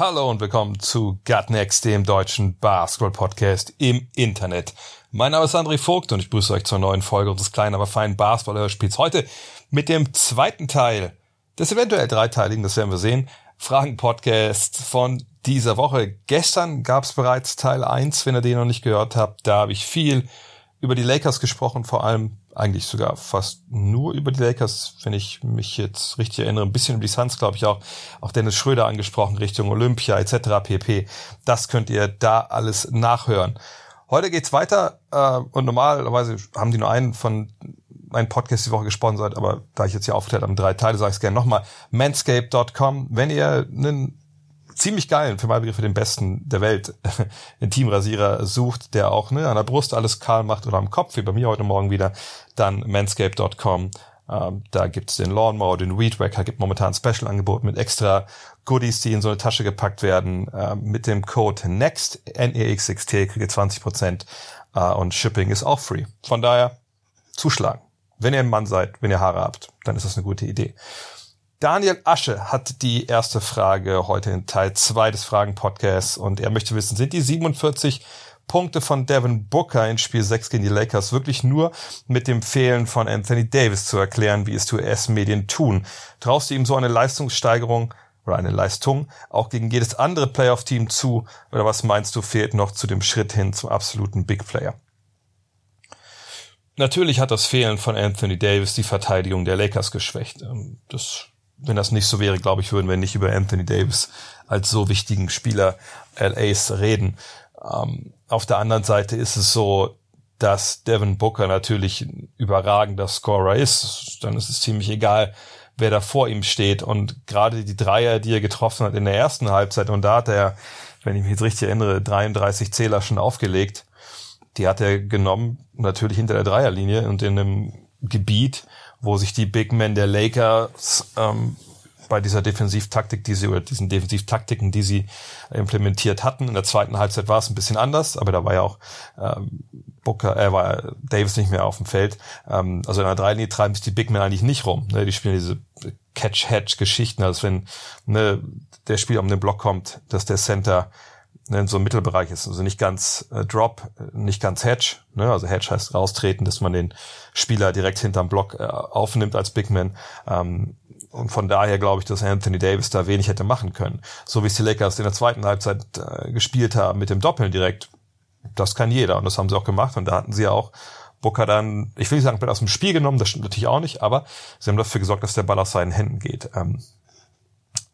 Hallo und willkommen zu Gut Next, dem deutschen Basketball-Podcast im Internet. Mein Name ist André Vogt und ich grüße euch zur neuen Folge unseres kleinen, aber feinen Basketball-Hörspiels. Heute mit dem zweiten Teil des eventuell dreiteiligen, das werden wir sehen, Fragen-Podcast von dieser Woche. Gestern gab es bereits Teil 1, wenn ihr den noch nicht gehört habt. Da habe ich viel über die Lakers gesprochen, vor allem eigentlich sogar fast nur über die Lakers, wenn ich mich jetzt richtig erinnere, ein bisschen über die Suns, glaube ich auch, auch Dennis Schröder angesprochen, Richtung Olympia etc. pp. Das könnt ihr da alles nachhören. Heute geht's weiter äh, und normalerweise haben die nur einen von einen Podcast die Woche gesponsert, aber da ich jetzt hier aufgeteilt habe drei Teile, sage ich es gerne nochmal. Manscape.com, wenn ihr einen ziemlich geilen, für meine Begriffe den besten der Welt, Intimrasierer sucht, der auch ne, an der Brust alles kahl macht oder am Kopf, wie bei mir heute Morgen wieder, dann manscape.com. Ähm, da gibt's den Lawnmower, den Weed Wacker, gibt momentan ein Special-Angebot mit extra Goodies, die in so eine Tasche gepackt werden. Ähm, mit dem Code NEXT, N-E-X-X-T, kriegt ihr 20% äh, und Shipping ist auch free. Von daher zuschlagen. Wenn ihr ein Mann seid, wenn ihr Haare habt, dann ist das eine gute Idee. Daniel Asche hat die erste Frage heute in Teil 2 des Fragen-Podcasts und er möchte wissen, sind die 47 Punkte von Devin Booker in Spiel 6 gegen die Lakers wirklich nur mit dem Fehlen von Anthony Davis zu erklären, wie es die US-Medien tun? Traust du ihm so eine Leistungssteigerung oder eine Leistung auch gegen jedes andere Playoff-Team zu? Oder was meinst du, fehlt noch zu dem Schritt hin zum absoluten Big Player? Natürlich hat das Fehlen von Anthony Davis die Verteidigung der Lakers geschwächt. Das wenn das nicht so wäre, glaube ich, würden wir nicht über Anthony Davis als so wichtigen Spieler LAs reden. Ähm, auf der anderen Seite ist es so, dass Devin Booker natürlich ein überragender Scorer ist. Dann ist es ziemlich egal, wer da vor ihm steht. Und gerade die Dreier, die er getroffen hat in der ersten Halbzeit, und da hat er, wenn ich mich jetzt richtig erinnere, 33 Zähler schon aufgelegt. Die hat er genommen, natürlich hinter der Dreierlinie und in einem Gebiet, wo sich die Big Men der Lakers ähm, bei dieser Defensivtaktik, die sie oder diesen Defensivtaktiken, die sie implementiert hatten. In der zweiten Halbzeit war es ein bisschen anders, aber da war ja auch ähm, Booker, äh, war Davis nicht mehr auf dem Feld. Ähm, also in der Dreilinie treiben sich die Big Men eigentlich nicht rum. Ne? Die spielen diese Catch-Hedge-Geschichten, als wenn ne, der Spieler um den Block kommt, dass der Center in so einem Mittelbereich ist. Also nicht ganz äh, Drop, nicht ganz Hedge. Ne? Also Hedge heißt raustreten, dass man den Spieler direkt hinterm Block äh, aufnimmt als Big Man. Ähm, und von daher glaube ich, dass Anthony Davis da wenig hätte machen können. So wie es die Lakers in der zweiten Halbzeit äh, gespielt haben mit dem Doppeln direkt. Das kann jeder und das haben sie auch gemacht und da hatten sie ja auch Booker dann, ich will nicht sagen, aus dem Spiel genommen, das stimmt natürlich auch nicht, aber sie haben dafür gesorgt, dass der Ball aus seinen Händen geht. Ähm,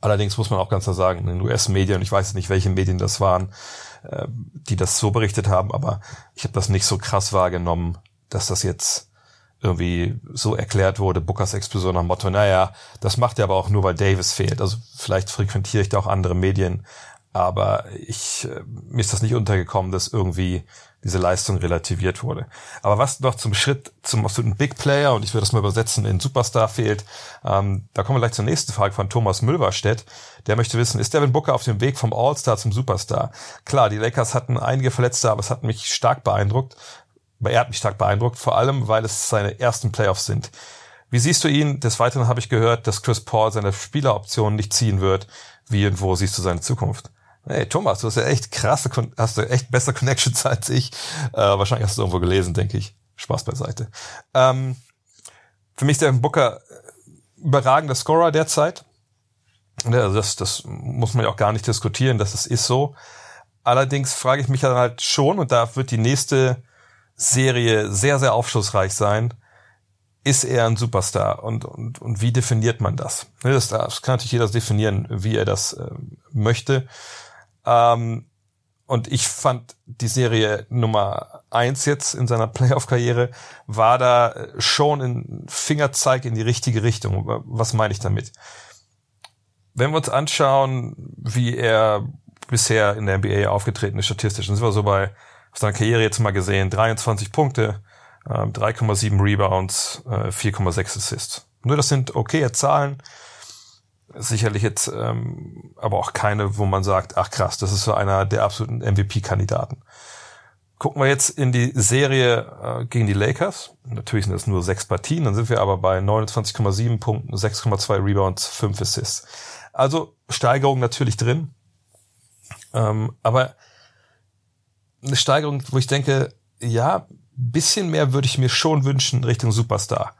allerdings muss man auch ganz klar sagen, in den US-Medien, ich weiß nicht, welche Medien das waren, äh, die das so berichtet haben, aber ich habe das nicht so krass wahrgenommen, dass das jetzt irgendwie so erklärt wurde, Bookers Explosion nach dem Motto, naja, das macht er aber auch nur, weil Davis fehlt. Also vielleicht frequentiere ich da auch andere Medien, aber ich, äh, mir ist das nicht untergekommen, dass irgendwie diese Leistung relativiert wurde. Aber was noch zum Schritt zum absoluten Big Player, und ich würde das mal übersetzen, in Superstar fehlt, ähm, da kommen wir gleich zur nächsten Frage von Thomas Mülverstedt. Der möchte wissen, ist Devin Booker auf dem Weg vom All-Star zum Superstar? Klar, die Lakers hatten einige Verletzte, aber es hat mich stark beeindruckt, er hat mich stark beeindruckt, vor allem, weil es seine ersten Playoffs sind. Wie siehst du ihn? Des Weiteren habe ich gehört, dass Chris Paul seine Spieleroption nicht ziehen wird. Wie und wo siehst du seine Zukunft? Hey Thomas, du hast ja echt krasse, hast du echt bessere Connections als ich. Äh, wahrscheinlich hast du irgendwo gelesen, denke ich. Spaß beiseite. Ähm, für mich ist der Booker überragender Scorer derzeit. Also das, das muss man ja auch gar nicht diskutieren, dass es ist so. Allerdings frage ich mich dann halt schon, und da wird die nächste Serie sehr, sehr aufschlussreich sein. Ist er ein Superstar und, und, und wie definiert man das? Ne, das, das kann natürlich jeder definieren, wie er das äh, möchte. Ähm, und ich fand die Serie Nummer eins jetzt in seiner Playoff-Karriere war da schon ein Fingerzeig in die richtige Richtung. Was meine ich damit? Wenn wir uns anschauen, wie er bisher in der NBA aufgetreten ist, statistisch, dann sind wir so bei auf seiner Karriere jetzt mal gesehen, 23 Punkte, äh, 3,7 Rebounds, äh, 4,6 Assists. Nur das sind okaye Zahlen. Sicherlich jetzt ähm, aber auch keine, wo man sagt, ach krass, das ist so einer der absoluten MVP-Kandidaten. Gucken wir jetzt in die Serie äh, gegen die Lakers. Natürlich sind das nur sechs Partien, dann sind wir aber bei 29,7 Punkten, 6,2 Rebounds, 5 Assists. Also Steigerung natürlich drin. Ähm, aber eine Steigerung, wo ich denke, ja, bisschen mehr würde ich mir schon wünschen Richtung Superstar.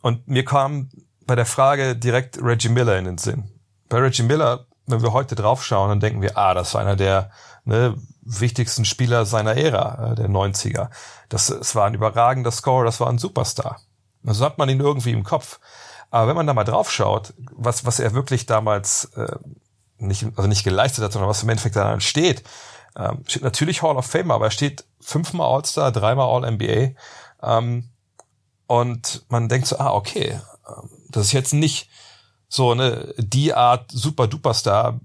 Und mir kam bei der Frage direkt Reggie Miller in den Sinn. Bei Reggie Miller, wenn wir heute draufschauen, dann denken wir, ah, das war einer der ne, wichtigsten Spieler seiner Ära, äh, der 90er. Das, das war ein überragender Scorer, das war ein Superstar. Also hat man ihn irgendwie im Kopf. Aber wenn man da mal draufschaut, was, was er wirklich damals äh, nicht, also nicht geleistet hat, sondern was im Endeffekt daran steht, ähm, steht natürlich Hall of Fame, aber er steht fünfmal All-Star, dreimal All-NBA. Ähm, und man denkt so, ah, okay, ähm, das ist jetzt nicht so eine die Art super duper Star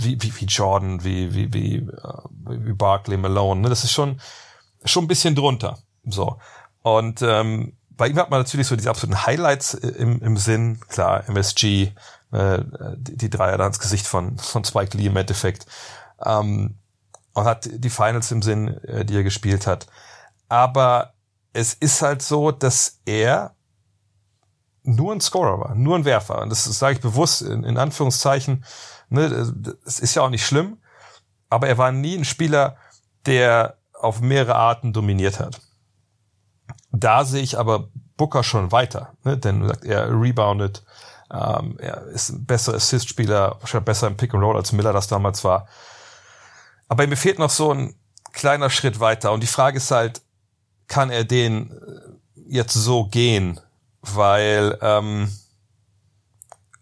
wie, wie, wie Jordan, wie, wie, wie, äh, wie Barkley, Malone. Ne? Das ist schon, schon ein bisschen drunter. So. Und ähm, bei ihm hat man natürlich so diese absoluten Highlights äh, im, im Sinn. Klar, MSG, äh, die, die Dreier da ins Gesicht von, von Spike Lee im Endeffekt. Ähm, und hat die Finals im Sinn, äh, die er gespielt hat. Aber es ist halt so, dass er nur ein Scorer war, nur ein Werfer. Und das, das sage ich bewusst in, in Anführungszeichen. Ne, das ist ja auch nicht schlimm. Aber er war nie ein Spieler, der auf mehrere Arten dominiert hat. Da sehe ich aber Booker schon weiter, ne? denn er reboundet, ähm, er ist ein besserer Assist-Spieler, wahrscheinlich besser im Pick and Roll als Miller das damals war. Aber mir fehlt noch so ein kleiner Schritt weiter. Und die Frage ist halt, kann er den äh, jetzt so gehen? Weil ähm,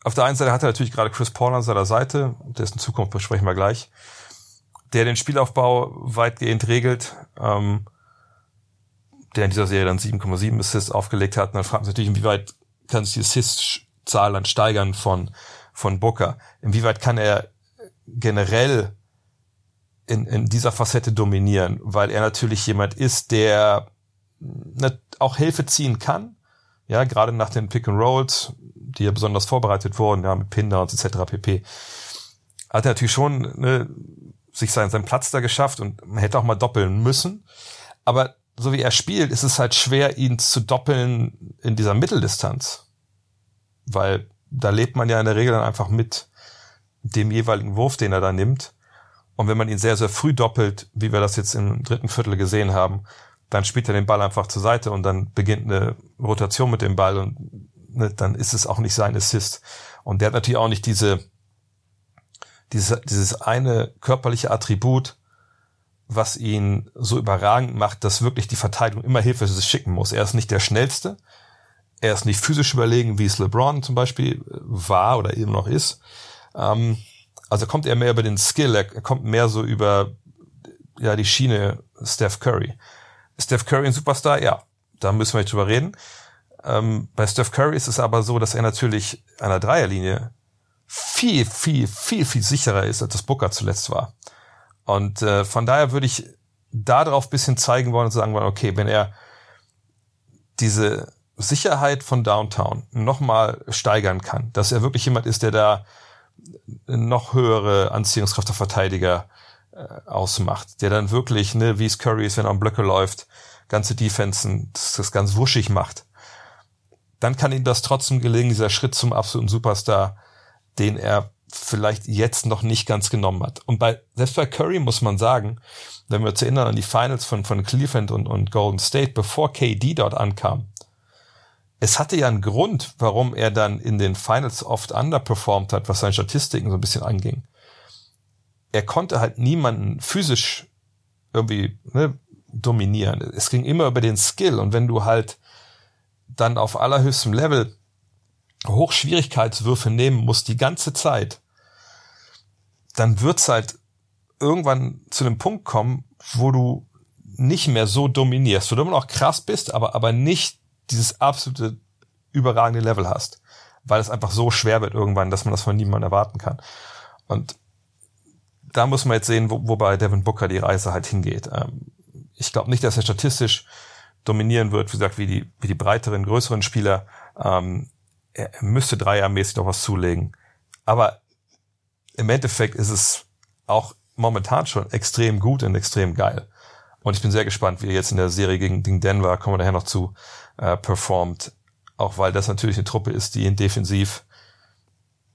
auf der einen Seite hat er natürlich gerade Chris Paul an seiner Seite, dessen Zukunft besprechen wir gleich, der den Spielaufbau weitgehend regelt, ähm, der in dieser Serie dann 7,7 Assists aufgelegt hat. Und dann fragt man sich natürlich, inwieweit kann sich die Assist-Zahl dann steigern von, von Booker? Inwieweit kann er generell in, in dieser Facette dominieren, weil er natürlich jemand ist, der ne, auch Hilfe ziehen kann. Ja, gerade nach den Pick and Rolls, die ja besonders vorbereitet wurden, ja, mit Pinders etc. pp. Hat er natürlich schon ne, sich seinen, seinen Platz da geschafft und man hätte auch mal doppeln müssen. Aber so wie er spielt, ist es halt schwer, ihn zu doppeln in dieser Mitteldistanz. Weil da lebt man ja in der Regel dann einfach mit dem jeweiligen Wurf, den er da nimmt. Und wenn man ihn sehr, sehr früh doppelt, wie wir das jetzt im dritten Viertel gesehen haben, dann spielt er den Ball einfach zur Seite und dann beginnt eine Rotation mit dem Ball und ne, dann ist es auch nicht sein Assist. Und der hat natürlich auch nicht diese, diese dieses eine körperliche Attribut, was ihn so überragend macht, dass wirklich die Verteidigung immer Hilfe schicken muss. Er ist nicht der schnellste, er ist nicht physisch überlegen, wie es LeBron zum Beispiel war oder eben noch ist. Ähm, also kommt er mehr über den Skill, er kommt mehr so über ja die Schiene Steph Curry. Steph Curry ein Superstar, ja, da müssen wir nicht drüber reden. Ähm, bei Steph Curry ist es aber so, dass er natürlich einer Dreierlinie viel, viel, viel, viel sicherer ist, als das Booker zuletzt war. Und äh, von daher würde ich darauf bisschen zeigen wollen und sagen wollen, okay, wenn er diese Sicherheit von Downtown nochmal steigern kann, dass er wirklich jemand ist, der da noch höhere Anziehungskraft der Verteidiger ausmacht, der dann wirklich, ne, wie es Curry ist, wenn er am Blöcke läuft, ganze Defensen, das, das ganz wuschig macht, dann kann ihm das trotzdem gelingen, dieser Schritt zum absoluten Superstar, den er vielleicht jetzt noch nicht ganz genommen hat. Und bei, selbst bei Curry muss man sagen, wenn wir uns erinnern an die Finals von, von Cleveland und, und Golden State, bevor KD dort ankam, es hatte ja einen Grund, warum er dann in den Finals oft underperformed hat, was seine Statistiken so ein bisschen anging. Er konnte halt niemanden physisch irgendwie ne, dominieren. Es ging immer über den Skill und wenn du halt dann auf allerhöchstem Level Hochschwierigkeitswürfe nehmen musst die ganze Zeit, dann wird's halt irgendwann zu einem Punkt kommen, wo du nicht mehr so dominierst, wo du immer noch krass bist, aber, aber nicht dieses absolute überragende Level hast, weil es einfach so schwer wird irgendwann, dass man das von niemandem erwarten kann. Und da muss man jetzt sehen, wo, wobei Devin Booker die Reise halt hingeht. Ähm, ich glaube nicht, dass er statistisch dominieren wird, wie gesagt, wie die, wie die breiteren, größeren Spieler. Ähm, er müsste dreiermäßig noch was zulegen. Aber im Endeffekt ist es auch momentan schon extrem gut und extrem geil. Und ich bin sehr gespannt, wie er jetzt in der Serie gegen, gegen Denver, kommen wir daher noch zu, äh, performt. Auch weil das natürlich eine Truppe ist, die ihn defensiv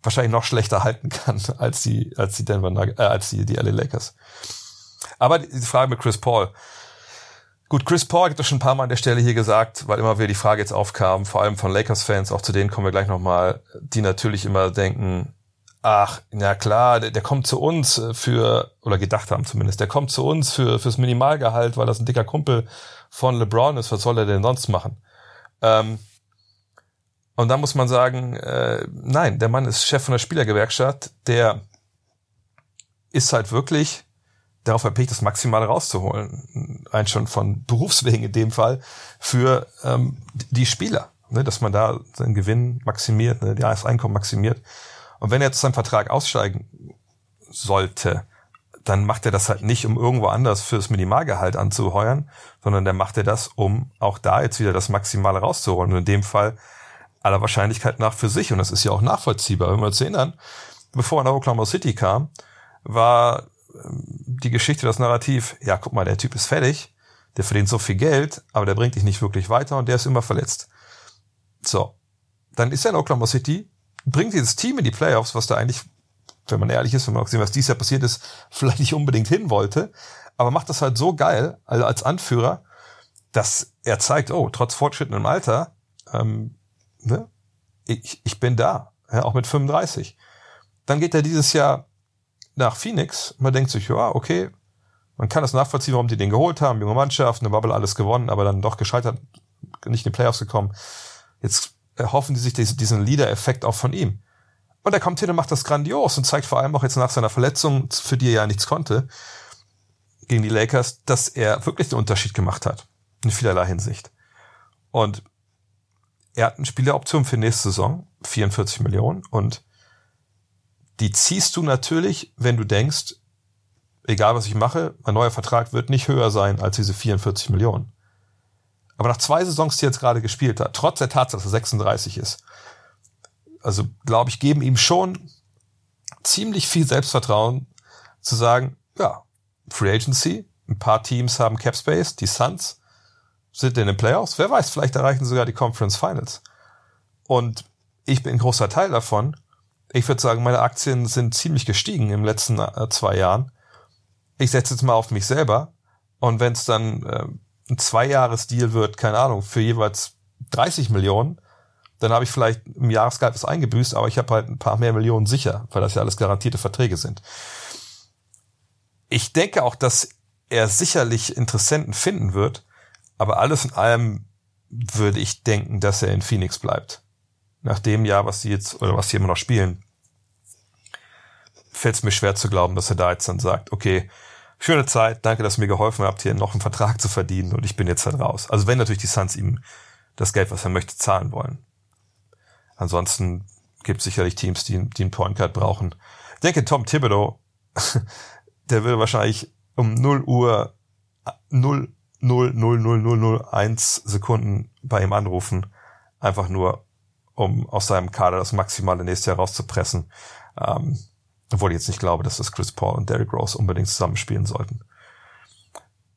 wahrscheinlich noch schlechter halten kann als die, als die Denver Nuggets, äh, als die, die LA Lakers. Aber die Frage mit Chris Paul. Gut, Chris Paul hat das schon ein paar Mal an der Stelle hier gesagt, weil immer wieder die Frage jetzt aufkam, vor allem von Lakers-Fans, auch zu denen kommen wir gleich nochmal, die natürlich immer denken, ach, na klar, der, der kommt zu uns für, oder gedacht haben zumindest, der kommt zu uns für fürs Minimalgehalt, weil das ein dicker Kumpel von LeBron ist, was soll er denn sonst machen? Ähm, und da muss man sagen, äh, nein, der Mann ist Chef von der Spielergewerkschaft, der ist halt wirklich darauf erpicht, das Maximale rauszuholen. Ein schon von Berufswegen in dem Fall für ähm, die Spieler, ne, dass man da seinen Gewinn maximiert, ne, das Einkommen maximiert. Und wenn er jetzt seinen Vertrag aussteigen sollte, dann macht er das halt nicht, um irgendwo anders fürs Minimalgehalt anzuheuern, sondern der macht er das, um auch da jetzt wieder das Maximale rauszuholen. Und in dem Fall aller Wahrscheinlichkeit nach für sich. Und das ist ja auch nachvollziehbar. Wenn wir uns erinnern, bevor er nach Oklahoma City kam, war ähm, die Geschichte, das Narrativ, ja, guck mal, der Typ ist fertig, der verdient so viel Geld, aber der bringt dich nicht wirklich weiter und der ist immer verletzt. So. Dann ist er in Oklahoma City, bringt dieses Team in die Playoffs, was da eigentlich, wenn man ehrlich ist, wenn man auch sehen, was dieses Jahr passiert ist, vielleicht nicht unbedingt hin wollte, aber macht das halt so geil, also als Anführer, dass er zeigt, oh, trotz fortschrittendem Alter, ähm, ne, ich, ich bin da, ja, auch mit 35. Dann geht er dieses Jahr nach Phoenix. Man denkt sich, ja, okay, man kann das nachvollziehen, warum die den geholt haben, junge Mannschaft, eine Bubble alles gewonnen, aber dann doch gescheitert, nicht in die Playoffs gekommen. Jetzt erhoffen die sich diesen Leader-Effekt auch von ihm. Und er kommt hin und macht das grandios und zeigt vor allem auch jetzt nach seiner Verletzung, für die er ja nichts konnte, gegen die Lakers, dass er wirklich den Unterschied gemacht hat. In vielerlei Hinsicht. Und er hat eine Spieleroption für nächste Saison, 44 Millionen, und die ziehst du natürlich, wenn du denkst, egal was ich mache, mein neuer Vertrag wird nicht höher sein als diese 44 Millionen. Aber nach zwei Saisons, die er jetzt gerade gespielt hat, trotz der Tatsache, dass er 36 ist, also glaube ich, geben ihm schon ziemlich viel Selbstvertrauen zu sagen, ja, Free Agency, ein paar Teams haben Cap Space, die Suns sind in den Playoffs, wer weiß, vielleicht erreichen sogar die Conference Finals. Und ich bin ein großer Teil davon ich würde sagen, meine Aktien sind ziemlich gestiegen im letzten äh, zwei Jahren. Ich setze jetzt mal auf mich selber. Und wenn es dann äh, ein Zweijahres-Deal wird, keine Ahnung, für jeweils 30 Millionen, dann habe ich vielleicht im Jahresgehalt was eingebüßt, aber ich habe halt ein paar mehr Millionen sicher, weil das ja alles garantierte Verträge sind. Ich denke auch, dass er sicherlich Interessenten finden wird, aber alles in allem würde ich denken, dass er in Phoenix bleibt nach dem Jahr, was sie jetzt, oder was sie immer noch spielen, fällt es mir schwer zu glauben, dass er da jetzt dann sagt, okay, schöne Zeit, danke, dass ihr mir geholfen habt, hier noch einen Vertrag zu verdienen und ich bin jetzt halt raus. Also wenn natürlich die Suns ihm das Geld, was er möchte, zahlen wollen. Ansonsten gibt sicherlich Teams, die, die einen Point Guard brauchen. Ich denke, Tom Thibodeau, der will wahrscheinlich um 0 Uhr 0, 0, 0, 0, 0, 0, 1 Sekunden bei ihm anrufen. Einfach nur, um aus seinem Kader das Maximale nächstes Jahr rauszupressen. Ähm, obwohl ich jetzt nicht glaube, dass das Chris Paul und Derrick Rose unbedingt zusammenspielen sollten.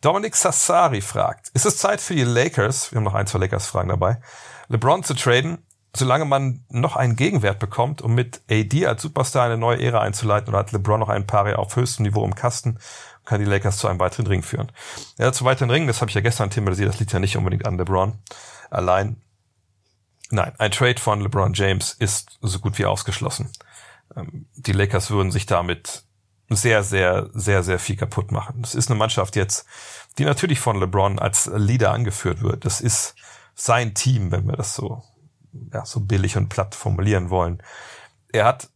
Dominic Sassari fragt, ist es Zeit für die Lakers, wir haben noch ein, zwei Lakers-Fragen dabei, LeBron zu traden, solange man noch einen Gegenwert bekommt, um mit AD als Superstar eine neue Ära einzuleiten, oder hat LeBron noch ein paar Jahre auf höchstem Niveau im Kasten kann die Lakers zu einem weiteren Ring führen? Ja, zu weiteren Ringen, das habe ich ja gestern thematisiert, das liegt ja nicht unbedingt an LeBron allein. Nein, ein Trade von LeBron James ist so gut wie ausgeschlossen. Ähm, die Lakers würden sich damit sehr, sehr, sehr, sehr viel kaputt machen. Das ist eine Mannschaft jetzt, die natürlich von LeBron als Leader angeführt wird. Das ist sein Team, wenn wir das so, ja, so billig und platt formulieren wollen. Er hat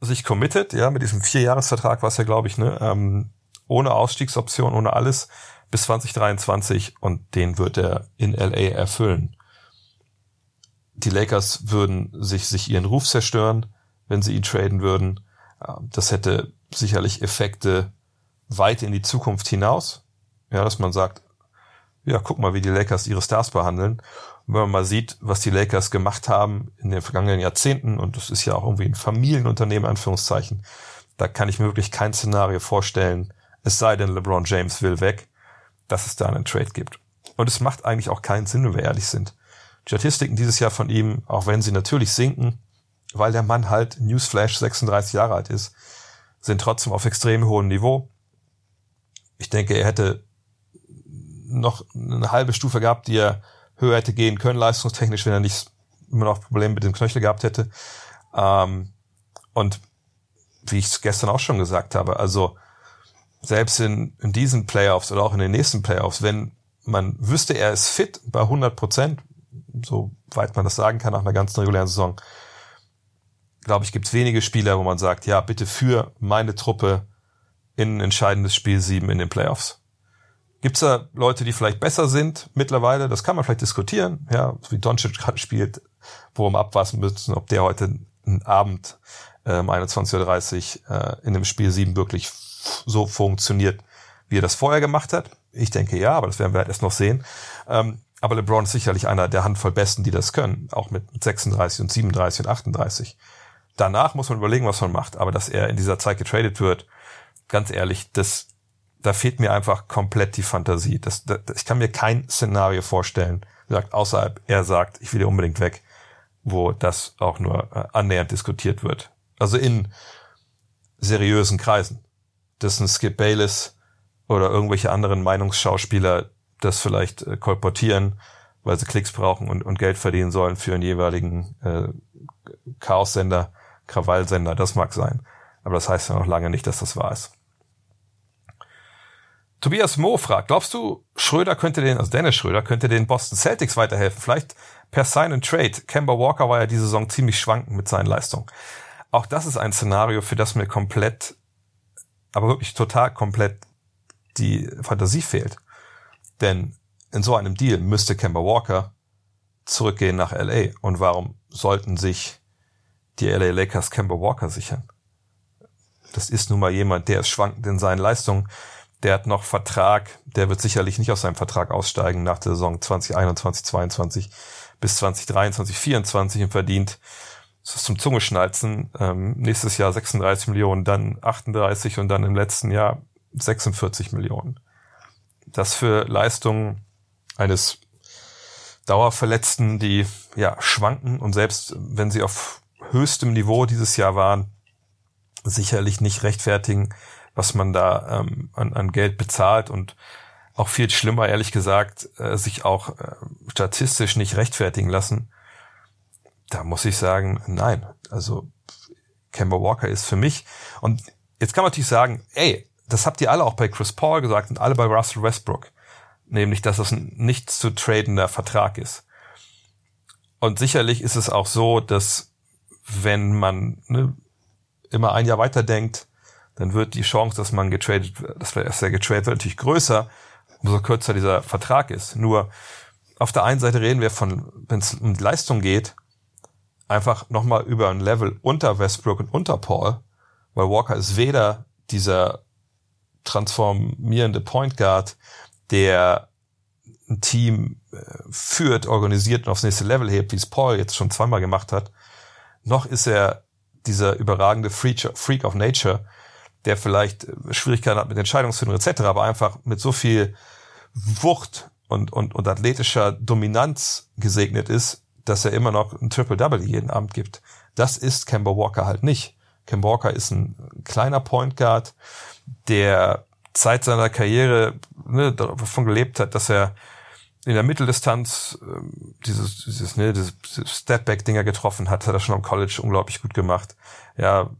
sich committed, ja, mit diesem Vierjahresvertrag war es ja, glaube ich, ne, ähm, ohne Ausstiegsoption, ohne alles bis 2023 und den wird er in LA erfüllen die Lakers würden sich, sich ihren Ruf zerstören, wenn sie ihn traden würden. Das hätte sicherlich Effekte weit in die Zukunft hinaus. Ja, dass man sagt, ja, guck mal, wie die Lakers ihre Stars behandeln. Und wenn man mal sieht, was die Lakers gemacht haben in den vergangenen Jahrzehnten, und das ist ja auch irgendwie ein Familienunternehmen, Anführungszeichen, da kann ich mir wirklich kein Szenario vorstellen, es sei denn, LeBron James will weg, dass es da einen Trade gibt. Und es macht eigentlich auch keinen Sinn, wenn wir ehrlich sind. Statistiken dieses Jahr von ihm, auch wenn sie natürlich sinken, weil der Mann halt Newsflash 36 Jahre alt ist, sind trotzdem auf extrem hohem Niveau. Ich denke, er hätte noch eine halbe Stufe gehabt, die er höher hätte gehen können, leistungstechnisch, wenn er nicht immer noch Probleme mit dem Knöchel gehabt hätte. Ähm, und wie ich es gestern auch schon gesagt habe, also selbst in, in diesen Playoffs oder auch in den nächsten Playoffs, wenn man wüsste, er ist fit bei 100 Prozent, soweit man das sagen kann nach einer ganzen regulären Saison, glaube ich, gibt es wenige Spieler, wo man sagt, ja, bitte für meine Truppe in ein entscheidendes Spiel 7 in den Playoffs. Gibt es da Leute, die vielleicht besser sind mittlerweile? Das kann man vielleicht diskutieren. Ja, wie Doncic gerade spielt, wo wir abwassen müssen, ob der heute einen Abend äh, um 21.30 Uhr äh, in dem Spiel 7 wirklich so funktioniert, wie er das vorher gemacht hat. Ich denke ja, aber das werden wir halt erst noch sehen. Ähm, aber LeBron ist sicherlich einer der Handvoll Besten, die das können, auch mit 36 und 37 und 38. Danach muss man überlegen, was man macht. Aber dass er in dieser Zeit getradet wird, ganz ehrlich, das, da fehlt mir einfach komplett die Fantasie. Das, das, ich kann mir kein Szenario vorstellen, sagt, außerhalb er sagt, ich will hier unbedingt weg, wo das auch nur äh, annähernd diskutiert wird. Also in seriösen Kreisen. Dass ein Skip Bayless oder irgendwelche anderen Meinungsschauspieler das vielleicht äh, kolportieren, weil sie Klicks brauchen und, und Geld verdienen sollen für einen jeweiligen äh, Chaos-Sender, Krawallsender, das mag sein. Aber das heißt ja noch lange nicht, dass das wahr ist. Tobias Mo fragt, glaubst du, Schröder könnte den, also Dennis Schröder könnte den Boston Celtics weiterhelfen? Vielleicht per Sign and Trade. Kemba Walker war ja diese Saison ziemlich schwankend mit seinen Leistungen. Auch das ist ein Szenario, für das mir komplett, aber wirklich total komplett die Fantasie fehlt. Denn in so einem Deal müsste Kemba Walker zurückgehen nach LA. Und warum sollten sich die LA Lakers Kemba Walker sichern? Das ist nun mal jemand, der ist schwankend in seinen Leistungen. Der hat noch Vertrag, der wird sicherlich nicht aus seinem Vertrag aussteigen nach der Saison 2021, 22 bis 2023, 24 und verdient, das ist zum Zungeschnalzen, ähm, nächstes Jahr 36 Millionen, dann 38 und dann im letzten Jahr 46 Millionen. Das für Leistungen eines Dauerverletzten, die ja schwanken und selbst wenn sie auf höchstem Niveau dieses Jahr waren, sicherlich nicht rechtfertigen, was man da ähm, an, an Geld bezahlt und auch viel schlimmer, ehrlich gesagt, äh, sich auch äh, statistisch nicht rechtfertigen lassen. Da muss ich sagen, nein. Also Kemba Walker ist für mich. Und jetzt kann man natürlich sagen, ey, das habt ihr alle auch bei Chris Paul gesagt und alle bei Russell Westbrook. Nämlich, dass das ein nicht zu tradender Vertrag ist. Und sicherlich ist es auch so, dass wenn man ne, immer ein Jahr weiterdenkt, dann wird die Chance, dass man getradet, dass er getradet wird, natürlich größer, umso kürzer dieser Vertrag ist. Nur auf der einen Seite reden wir von, wenn es um Leistung geht, einfach nochmal über ein Level unter Westbrook und unter Paul, weil Walker ist weder dieser transformierende Point Guard, der ein Team äh, führt, organisiert und aufs nächste Level hebt, wie es Paul jetzt schon zweimal gemacht hat, noch ist er dieser überragende Freak of Nature, der vielleicht äh, Schwierigkeiten hat mit Entscheidungsfindung etc., aber einfach mit so viel Wucht und, und, und athletischer Dominanz gesegnet ist, dass er immer noch ein Triple-Double jeden Abend gibt. Das ist Kemba Walker halt nicht. Kemba Walker ist ein kleiner Point Guard, der Zeit seiner Karriere ne, davon gelebt hat, dass er in der Mitteldistanz äh, dieses, dieses, ne, dieses Stepback-Dinger getroffen hat, hat er schon am College unglaublich gut gemacht. Ja,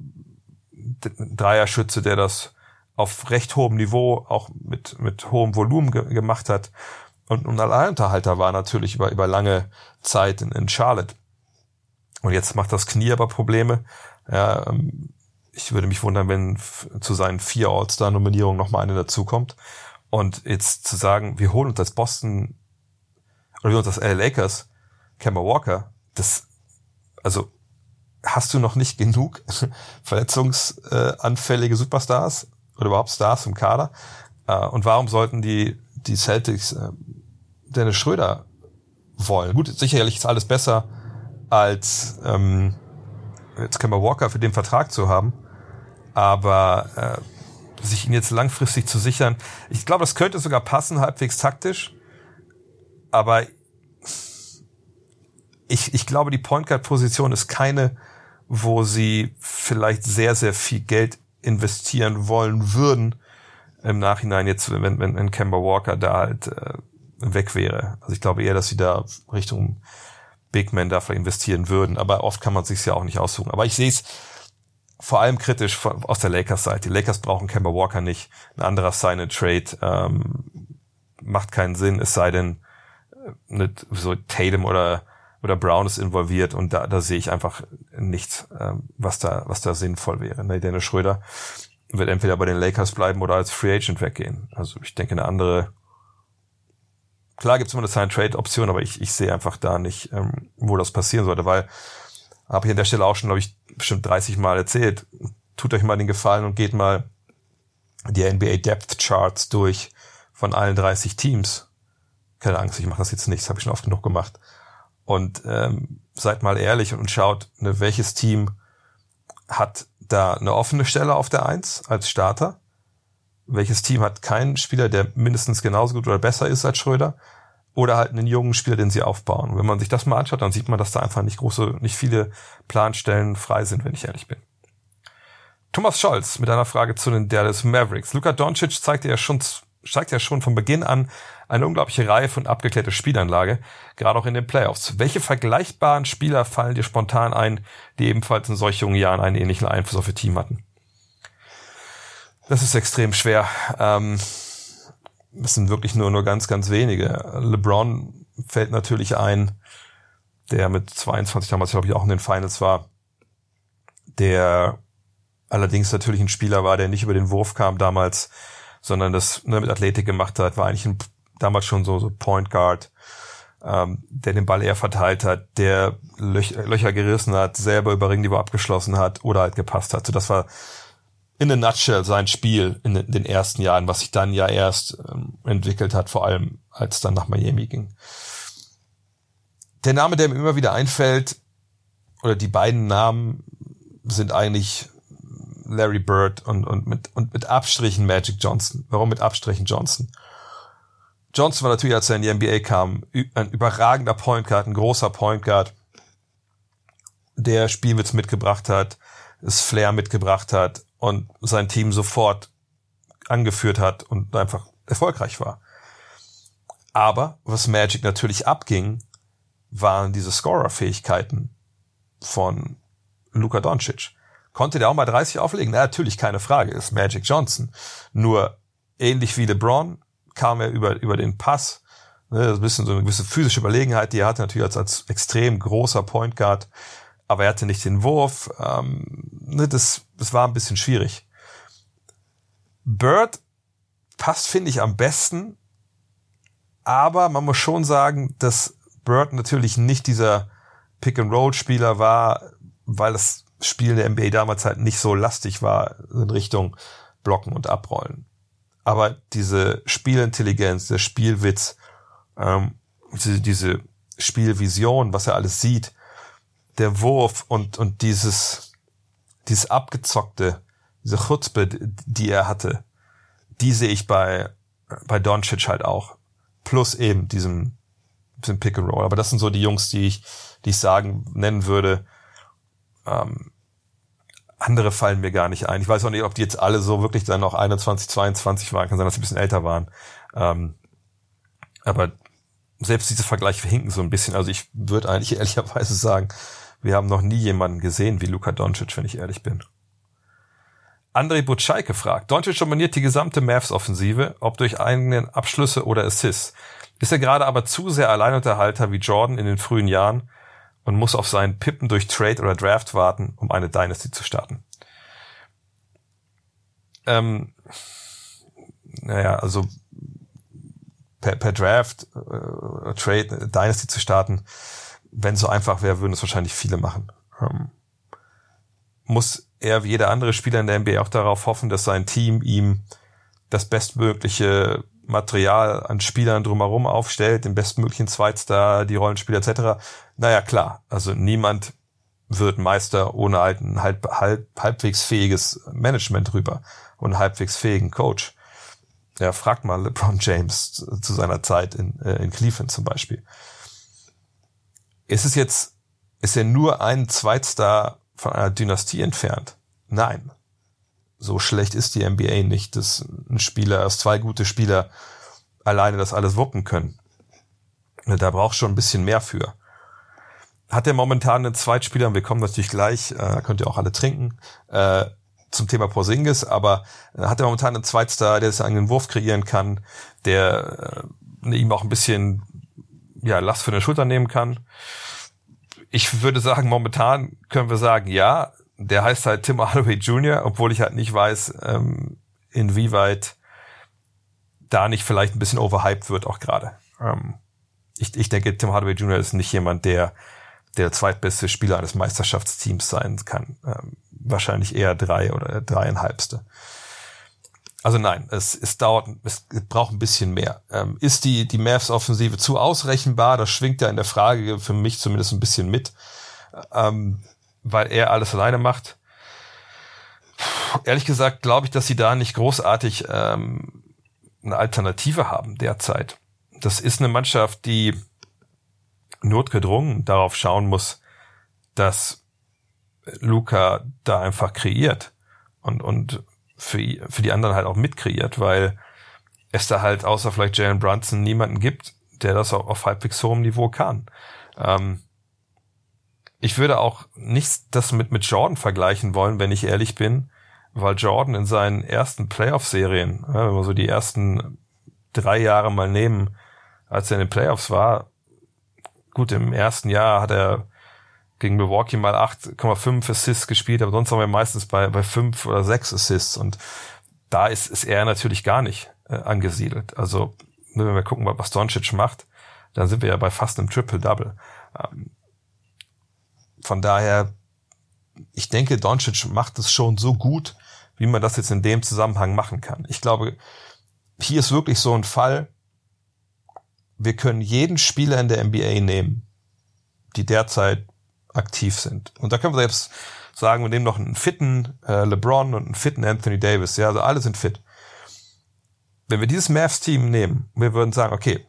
Dreierschütze, der das auf recht hohem Niveau, auch mit, mit hohem Volumen ge gemacht hat. Und, und Alleinunterhalter war natürlich über, über lange Zeit in, in Charlotte. Und jetzt macht das Knie aber Probleme. Ja, ähm, ich würde mich wundern, wenn zu seinen vier All-Star-Nominierungen nochmal eine dazukommt. Und jetzt zu sagen, wir holen uns als Boston oder wir holen uns als LA Lakers Kemba Walker, das, also hast du noch nicht genug verletzungsanfällige Superstars oder überhaupt Stars im Kader? Äh, und warum sollten die, die Celtics äh, Dennis Schröder wollen? Gut, sicherlich ist alles besser als ähm, jetzt wir Walker für den Vertrag zu haben, aber äh, sich ihn jetzt langfristig zu sichern, ich glaube, das könnte sogar passen, halbwegs taktisch, aber ich, ich glaube, die Point Guard Position ist keine, wo sie vielleicht sehr, sehr viel Geld investieren wollen würden im Nachhinein jetzt, wenn, wenn, wenn Kemba Walker da halt äh, weg wäre. Also ich glaube eher, dass sie da Richtung Big Men dafür investieren würden. Aber oft kann man sich ja auch nicht aussuchen. Aber ich sehe es vor allem kritisch aus der Lakers-Seite. Die Lakers brauchen Kemba Walker nicht. Ein anderer Sign-and-Trade ähm, macht keinen Sinn, es sei denn, äh, nicht so Tatum oder oder Brown ist involviert und da, da sehe ich einfach nichts, ähm, was da was da sinnvoll wäre. Ne, Dennis Schröder wird entweder bei den Lakers bleiben oder als Free Agent weggehen. Also ich denke, eine andere klar gibt es immer eine Sign-Trade-Option, aber ich, ich sehe einfach da nicht, ähm, wo das passieren sollte, weil habe ich an der Stelle auch schon, glaube ich, bestimmt 30 Mal erzählt. Tut euch mal den Gefallen und geht mal die NBA Depth Charts durch von allen 30 Teams. Keine Angst, ich mache das jetzt nicht, das habe ich schon oft genug gemacht. Und ähm, seid mal ehrlich und schaut, ne, welches Team hat da eine offene Stelle auf der Eins als Starter welches Team hat keinen Spieler, der mindestens genauso gut oder besser ist als Schröder? Oder halt einen jungen Spieler, den sie aufbauen. Wenn man sich das mal anschaut, dann sieht man, dass da einfach nicht große, nicht viele Planstellen frei sind, wenn ich ehrlich bin. Thomas Scholz mit einer Frage zu den Dallas Mavericks. Luka Doncic zeigte ja schon, zeigt ja schon von Beginn an eine unglaubliche Reihe von abgeklärter Spielanlage, gerade auch in den Playoffs. Welche vergleichbaren Spieler fallen dir spontan ein, die ebenfalls in solch jungen Jahren einen ähnlichen Einfluss auf ihr Team hatten? Das ist extrem schwer. Ähm, es sind wirklich nur, nur ganz, ganz wenige. LeBron fällt natürlich ein, der mit 22 damals, glaube ich, auch in den Finals war, der allerdings natürlich ein Spieler war, der nicht über den Wurf kam damals, sondern das ne, mit Athletik gemacht hat, war eigentlich ein, damals schon so, so Point Guard, ähm, der den Ball eher verteilt hat, der Löch, Löcher gerissen hat, selber über Ringniveau abgeschlossen hat oder halt gepasst hat. So, das war in a nutshell sein Spiel in den ersten Jahren, was sich dann ja erst ähm, entwickelt hat, vor allem als dann nach Miami ging. Der Name, der mir immer wieder einfällt, oder die beiden Namen sind eigentlich Larry Bird und, und, mit, und mit Abstrichen Magic Johnson. Warum mit Abstrichen Johnson? Johnson war natürlich, als er in die NBA kam, ein überragender Point Guard, ein großer Point Guard, der Spielwitz mitgebracht hat, das Flair mitgebracht hat, und sein Team sofort angeführt hat und einfach erfolgreich war. Aber was Magic natürlich abging, waren diese Scorer-Fähigkeiten von Luka Doncic. Konnte der auch mal 30 auflegen? Na, natürlich, keine Frage, ist Magic Johnson. Nur ähnlich wie LeBron kam er über, über den Pass, ne, ein bisschen so eine gewisse physische Überlegenheit, die er hatte natürlich als, als extrem großer Point Guard, aber er hatte nicht den Wurf. Ähm, ne, das, das war ein bisschen schwierig. Bird passt, finde ich, am besten, aber man muss schon sagen, dass Bird natürlich nicht dieser Pick-and-Roll-Spieler war, weil das Spiel der NBA damals halt nicht so lastig war in Richtung Blocken und Abrollen. Aber diese Spielintelligenz, der Spielwitz, ähm, diese, diese Spielvision, was er alles sieht, der Wurf und, und dieses, dieses abgezockte, diese Chutzpe, die er hatte, die sehe ich bei, bei Doncic halt auch. Plus eben diesem, diesem Pick and Roll. Aber das sind so die Jungs, die ich, die ich sagen, nennen würde. Ähm, andere fallen mir gar nicht ein. Ich weiß auch nicht, ob die jetzt alle so wirklich dann noch 21, 22 waren. Kann sein, dass sie ein bisschen älter waren. Ähm, aber selbst diese Vergleiche hinken so ein bisschen. Also ich würde eigentlich ehrlicherweise sagen, wir haben noch nie jemanden gesehen wie Luka Doncic, wenn ich ehrlich bin. Andrei Butscheike fragt, Doncic dominiert die gesamte Mavs-Offensive, ob durch eigene Abschlüsse oder Assists. Ist er gerade aber zu sehr Alleinunterhalter wie Jordan in den frühen Jahren und muss auf seinen Pippen durch Trade oder Draft warten, um eine Dynasty zu starten? Ähm, naja, also per, per Draft, äh, Trade, Dynasty zu starten, wenn es so einfach wäre, würden es wahrscheinlich viele machen. Ähm, muss er wie jeder andere Spieler in der NBA auch darauf hoffen, dass sein Team ihm das bestmögliche Material an Spielern drumherum aufstellt, den bestmöglichen Zweitstar, die Rollenspieler etc. Naja, klar, also niemand wird Meister ohne ein halb, halb, halbwegs fähiges Management rüber und halbwegs fähigen Coach. Ja, fragt mal LeBron James zu seiner Zeit in, äh, in Cleveland zum Beispiel. Ist es jetzt, ist er nur ein Zweitstar von einer Dynastie entfernt? Nein. So schlecht ist die NBA nicht, dass ein Spieler, dass zwei gute Spieler alleine das alles wuppen können. Da braucht schon ein bisschen mehr für. Hat er momentan einen Zweitspieler, und wir kommen natürlich gleich, äh, könnt ihr auch alle trinken, äh, zum Thema Porzingis, aber äh, hat er momentan einen Zweitstar, der seinen Wurf kreieren kann, der äh, ihm auch ein bisschen ja, Last für den Schulter nehmen kann. Ich würde sagen, momentan können wir sagen, ja, der heißt halt Tim Hardaway Jr., obwohl ich halt nicht weiß, ähm, inwieweit da nicht vielleicht ein bisschen overhyped wird auch gerade. Ähm, ich, ich denke, Tim Hardaway Jr. ist nicht jemand, der der zweitbeste Spieler eines Meisterschaftsteams sein kann. Ähm, wahrscheinlich eher drei oder dreieinhalbste. Also nein, es, es dauert, es braucht ein bisschen mehr. Ähm, ist die, die Mavs-Offensive zu ausrechenbar? Das schwingt ja in der Frage für mich zumindest ein bisschen mit, ähm, weil er alles alleine macht. Ehrlich gesagt glaube ich, dass sie da nicht großartig ähm, eine Alternative haben derzeit. Das ist eine Mannschaft, die notgedrungen darauf schauen muss, dass Luca da einfach kreiert und, und für, für die anderen halt auch mitkreiert, weil es da halt außer vielleicht Jalen Brunson niemanden gibt, der das auch auf halbwegs hohem Niveau kann. Ähm, ich würde auch nicht das mit, mit Jordan vergleichen wollen, wenn ich ehrlich bin, weil Jordan in seinen ersten Playoff-Serien, wenn wir so die ersten drei Jahre mal nehmen, als er in den Playoffs war, gut, im ersten Jahr hat er gegen Milwaukee mal 8,5 Assists gespielt, aber sonst haben wir meistens bei, bei 5 oder 6 Assists und da ist, ist er natürlich gar nicht äh, angesiedelt. Also, wenn wir gucken, was Doncic macht, dann sind wir ja bei fast einem Triple-Double. Ähm, von daher, ich denke, Doncic macht es schon so gut, wie man das jetzt in dem Zusammenhang machen kann. Ich glaube, hier ist wirklich so ein Fall, wir können jeden Spieler in der NBA nehmen, die derzeit aktiv sind. Und da können wir selbst sagen, wir nehmen noch einen fitten äh, LeBron und einen fitten Anthony Davis. Ja, also alle sind fit. Wenn wir dieses Mavs-Team nehmen, wir würden sagen, okay,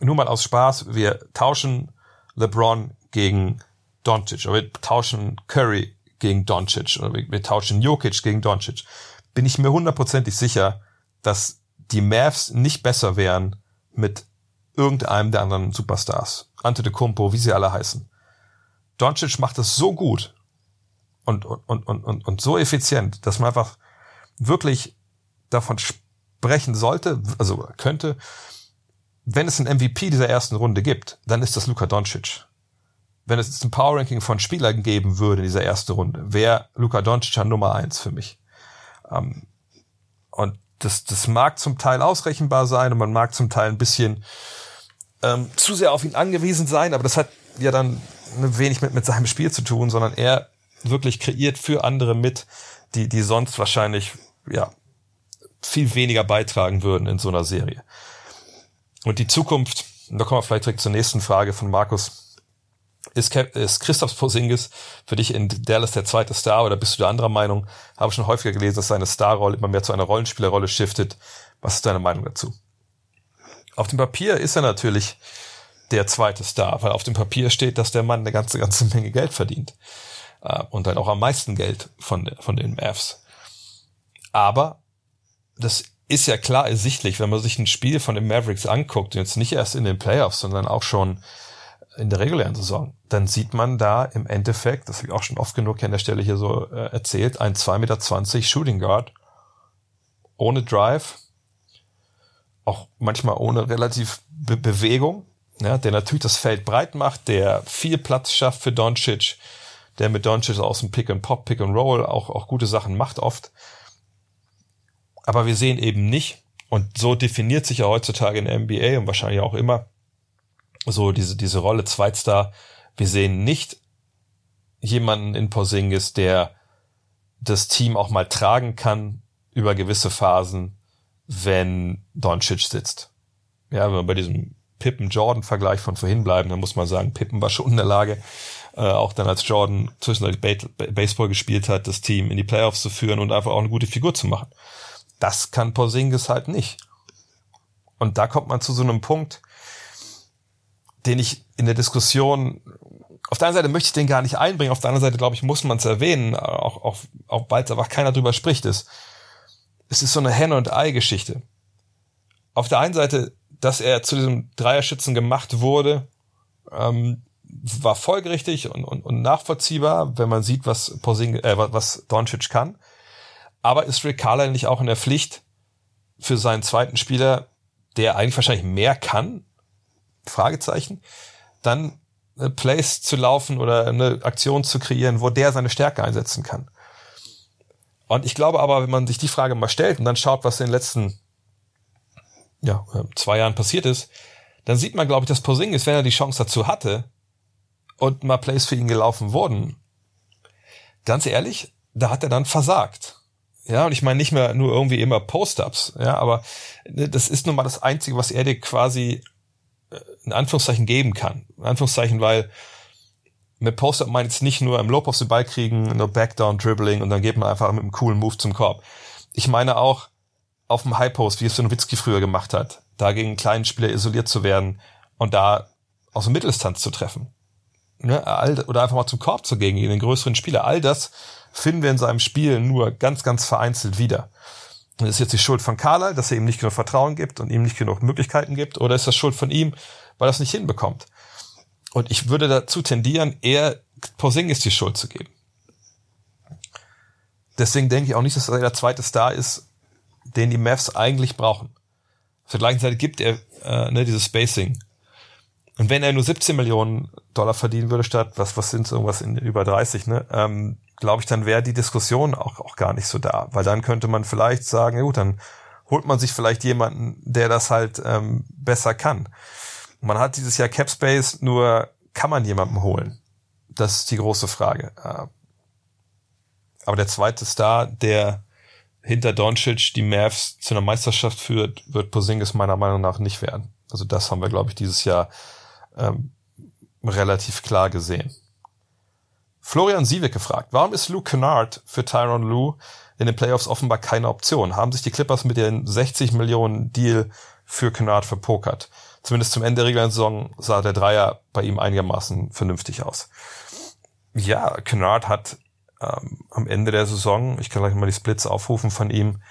nur mal aus Spaß, wir tauschen LeBron gegen Doncic oder wir tauschen Curry gegen Doncic oder wir, wir tauschen Jokic gegen Doncic, bin ich mir hundertprozentig sicher, dass die Mavs nicht besser wären mit irgendeinem der anderen Superstars. Ante de Kumpo, wie sie alle heißen. Doncic macht es so gut und, und, und, und, und so effizient, dass man einfach wirklich davon sprechen sollte, also könnte, wenn es ein MVP dieser ersten Runde gibt, dann ist das Luka Doncic. Wenn es jetzt ein Power Ranking von Spielern geben würde in dieser ersten Runde, wäre Luka Doncic an Nummer eins für mich. Ähm, und das, das mag zum Teil ausrechenbar sein und man mag zum Teil ein bisschen ähm, zu sehr auf ihn angewiesen sein, aber das hat ja dann wenig mit, mit seinem Spiel zu tun, sondern er wirklich kreiert für andere mit, die, die sonst wahrscheinlich, ja, viel weniger beitragen würden in so einer Serie. Und die Zukunft, da kommen wir vielleicht direkt zur nächsten Frage von Markus, ist, ist Christoph Porzingis für dich in Dallas der zweite Star oder bist du der anderer Meinung? Habe schon häufiger gelesen, dass seine Starrolle immer mehr zu einer Rollenspielerrolle shiftet. Was ist deine Meinung dazu? Auf dem Papier ist er natürlich der zweite Star, weil auf dem Papier steht, dass der Mann eine ganze, ganze Menge Geld verdient. Äh, und dann auch am meisten Geld von, von den Mavs. Aber das ist ja klar ersichtlich, wenn man sich ein Spiel von den Mavericks anguckt, jetzt nicht erst in den Playoffs, sondern auch schon in der regulären Saison, dann sieht man da im Endeffekt, das habe ich auch schon oft genug an der Stelle hier so äh, erzählt, ein 2,20 Meter Shooting Guard ohne Drive, auch manchmal ohne relativ Be Bewegung, ja, der natürlich das Feld breit macht, der viel Platz schafft für Doncic, der mit Doncic aus dem Pick and Pop, Pick and Roll auch, auch gute Sachen macht oft. Aber wir sehen eben nicht, und so definiert sich ja heutzutage in der NBA und wahrscheinlich auch immer so diese, diese Rolle Zweitstar. Wir sehen nicht jemanden in Porzingis, der das Team auch mal tragen kann über gewisse Phasen, wenn Doncic sitzt. Ja, wenn wir bei diesem Pippen-Jordan-Vergleich von vorhin bleiben, dann muss man sagen, Pippen war schon in der Lage, äh, auch dann als Jordan zwischendurch Baseball gespielt hat, das Team in die Playoffs zu führen und einfach auch eine gute Figur zu machen. Das kann Porzingis halt nicht. Und da kommt man zu so einem Punkt, den ich in der Diskussion auf der einen Seite möchte ich den gar nicht einbringen, auf der anderen Seite, glaube ich, muss man es erwähnen, auch, auch, auch weil es einfach keiner drüber spricht, ist, es ist so eine Henne- und Ei-Geschichte. Auf der einen Seite, dass er zu diesem Dreierschützen gemacht wurde, ähm, war folgerichtig und, und, und nachvollziehbar, wenn man sieht, was Porzing, äh, was Doncic kann. Aber ist Rick Carlisle nicht auch in der Pflicht für seinen zweiten Spieler, der eigentlich wahrscheinlich mehr kann? Fragezeichen. Dann äh, Plays zu laufen oder eine Aktion zu kreieren, wo der seine Stärke einsetzen kann. Und ich glaube aber, wenn man sich die Frage mal stellt und dann schaut, was in den letzten ja, äh, zwei Jahren passiert ist, dann sieht man, glaube ich, dass Posingis, wenn er die Chance dazu hatte und mal Plays für ihn gelaufen wurden, ganz ehrlich, da hat er dann versagt. Ja, und ich meine nicht mehr nur irgendwie immer Post-ups, ja, aber ne, das ist nun mal das Einzige, was er dir quasi äh, in Anführungszeichen geben kann. In Anführungszeichen, weil mit Post-up ich jetzt nicht nur im Lob auf den Ball kriegen, nur Backdown, Dribbling und dann geht man einfach mit einem coolen Move zum Korb. Ich meine auch auf dem High Post, wie es Nowitzki früher gemacht hat, da gegen einen kleinen Spieler isoliert zu werden und da aus der Mitteldistanz zu treffen. Ne, oder einfach mal zum Korb zu gehen, gegen den größeren Spieler. All das finden wir in seinem Spiel nur ganz, ganz vereinzelt wieder. Und ist jetzt die Schuld von Carla, dass er ihm nicht genug Vertrauen gibt und ihm nicht genug Möglichkeiten gibt, oder ist das Schuld von ihm, weil er es nicht hinbekommt? Und ich würde dazu tendieren, eher Porzingis die Schuld zu geben. Deswegen denke ich auch nicht, dass er der zweite Star ist, den die Mavs eigentlich brauchen. Der gleichen Seite gibt er äh, ne, dieses Spacing. Und wenn er nur 17 Millionen Dollar verdienen würde, statt, was, was sind irgendwas in über 30, ne, ähm, glaube ich, dann wäre die Diskussion auch, auch gar nicht so da. Weil dann könnte man vielleicht sagen, ja gut, dann holt man sich vielleicht jemanden, der das halt ähm, besser kann. Man hat dieses Jahr Cap Space, nur kann man jemanden holen? Das ist die große Frage. Äh, aber der zweite Star, der hinter Doncic die Mavs zu einer Meisterschaft führt, wird Posingis meiner Meinung nach nicht werden. Also das haben wir, glaube ich, dieses Jahr ähm, relativ klar gesehen. Florian Siebeck gefragt, warum ist Luke Kennard für Tyron Lue in den Playoffs offenbar keine Option? Haben sich die Clippers mit den 60 Millionen Deal für Kennard verpokert? Zumindest zum Ende der regulären Saison sah der Dreier bei ihm einigermaßen vernünftig aus. Ja, Kennard hat ähm, am Ende der Saison, ich kann gleich mal die Splits aufrufen von ihm,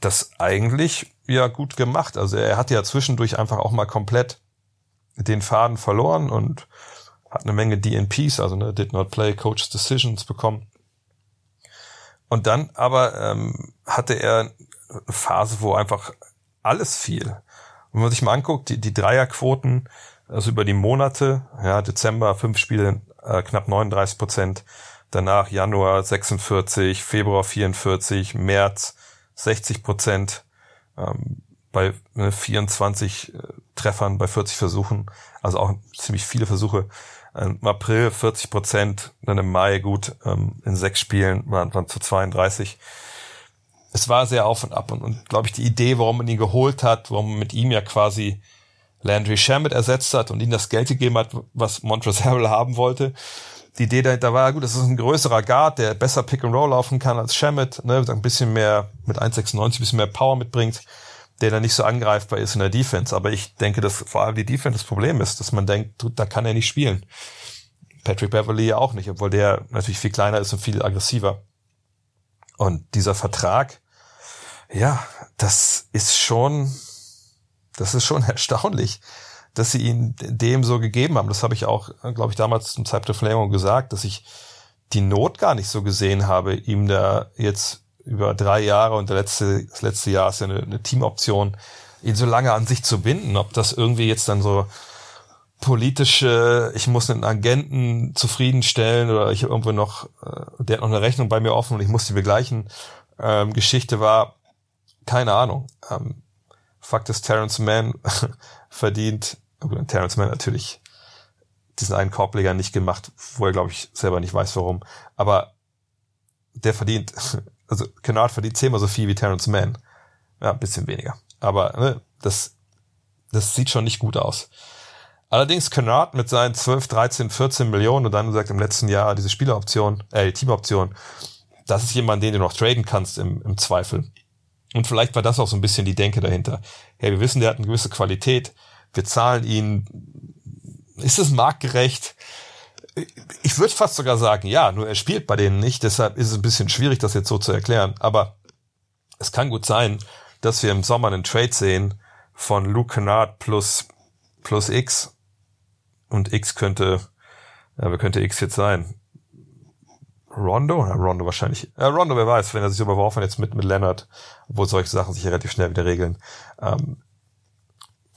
das eigentlich ja gut gemacht. Also er hat ja zwischendurch einfach auch mal komplett den Faden verloren und hat eine Menge DNPs, also ne, Did Not Play, Coach's Decisions bekommen. Und dann aber ähm, hatte er eine Phase, wo einfach alles fiel. Wenn man sich mal anguckt, die, die Dreierquoten, also über die Monate, ja, Dezember fünf Spiele, äh, knapp 39 Prozent, danach Januar 46, Februar 44, März 60 Prozent, ähm, bei ne, 24 äh, Treffern, bei 40 Versuchen, also auch ziemlich viele Versuche. Im April 40 Prozent, dann im Mai gut, ähm, in sechs Spielen waren, waren zu 32. Es war sehr auf und ab und, und glaube ich, die Idee, warum man ihn geholt hat, warum man mit ihm ja quasi Landry Shamet ersetzt hat und ihm das Geld gegeben hat, was Montrezl Harrell haben wollte. Die Idee dahinter war, gut, das ist ein größerer Guard, der besser Pick and Roll laufen kann als Shamet, ne, ein bisschen mehr mit 1,96 ein bisschen mehr Power mitbringt, der dann nicht so angreifbar ist in der Defense. Aber ich denke, dass vor allem die Defense das Problem ist, dass man denkt, da kann er nicht spielen. Patrick Beverly ja auch nicht, obwohl der natürlich viel kleiner ist und viel aggressiver. Und dieser Vertrag, ja, das ist schon, das ist schon erstaunlich, dass sie ihn dem so gegeben haben. Das habe ich auch, glaube ich, damals zum Zeitpunkt der Verlängerung gesagt, dass ich die Not gar nicht so gesehen habe, ihm da jetzt über drei Jahre und der letzte, das letzte Jahr ist ja eine, eine Teamoption, ihn so lange an sich zu binden. Ob das irgendwie jetzt dann so politische, ich muss einen Agenten zufriedenstellen oder ich habe irgendwo noch, äh, der hat noch eine Rechnung bei mir offen und ich muss die begleichen, ähm, Geschichte war, keine Ahnung. Ähm, Fakt ist, Terrence Mann verdient, Terrence Mann natürlich diesen einen Korbleger nicht gemacht, wo er, glaube ich, selber nicht weiß, warum. Aber der verdient, also Kennard verdient zehnmal so viel wie Terrence Mann. Ja, ein bisschen weniger. Aber ne, das, das sieht schon nicht gut aus. Allerdings Kennard mit seinen 12, 13, 14 Millionen und dann du sagst im letzten Jahr diese Spieleroption, äh, die Teamoption, das ist jemand, den du noch traden kannst im, im Zweifel. Und vielleicht war das auch so ein bisschen die Denke dahinter. Hey, wir wissen, der hat eine gewisse Qualität. Wir zahlen ihn. Ist es marktgerecht? Ich würde fast sogar sagen, ja, nur er spielt bei denen nicht. Deshalb ist es ein bisschen schwierig, das jetzt so zu erklären. Aber es kann gut sein, dass wir im Sommer einen Trade sehen von Luke Kennard plus, plus X. Und X könnte, ja, wer könnte X jetzt sein? Rondo? Ja, Rondo wahrscheinlich. Äh, Rondo, wer weiß, wenn er sich überworfen jetzt mit, mit Leonard, obwohl solche Sachen sich relativ schnell wieder regeln. Ähm,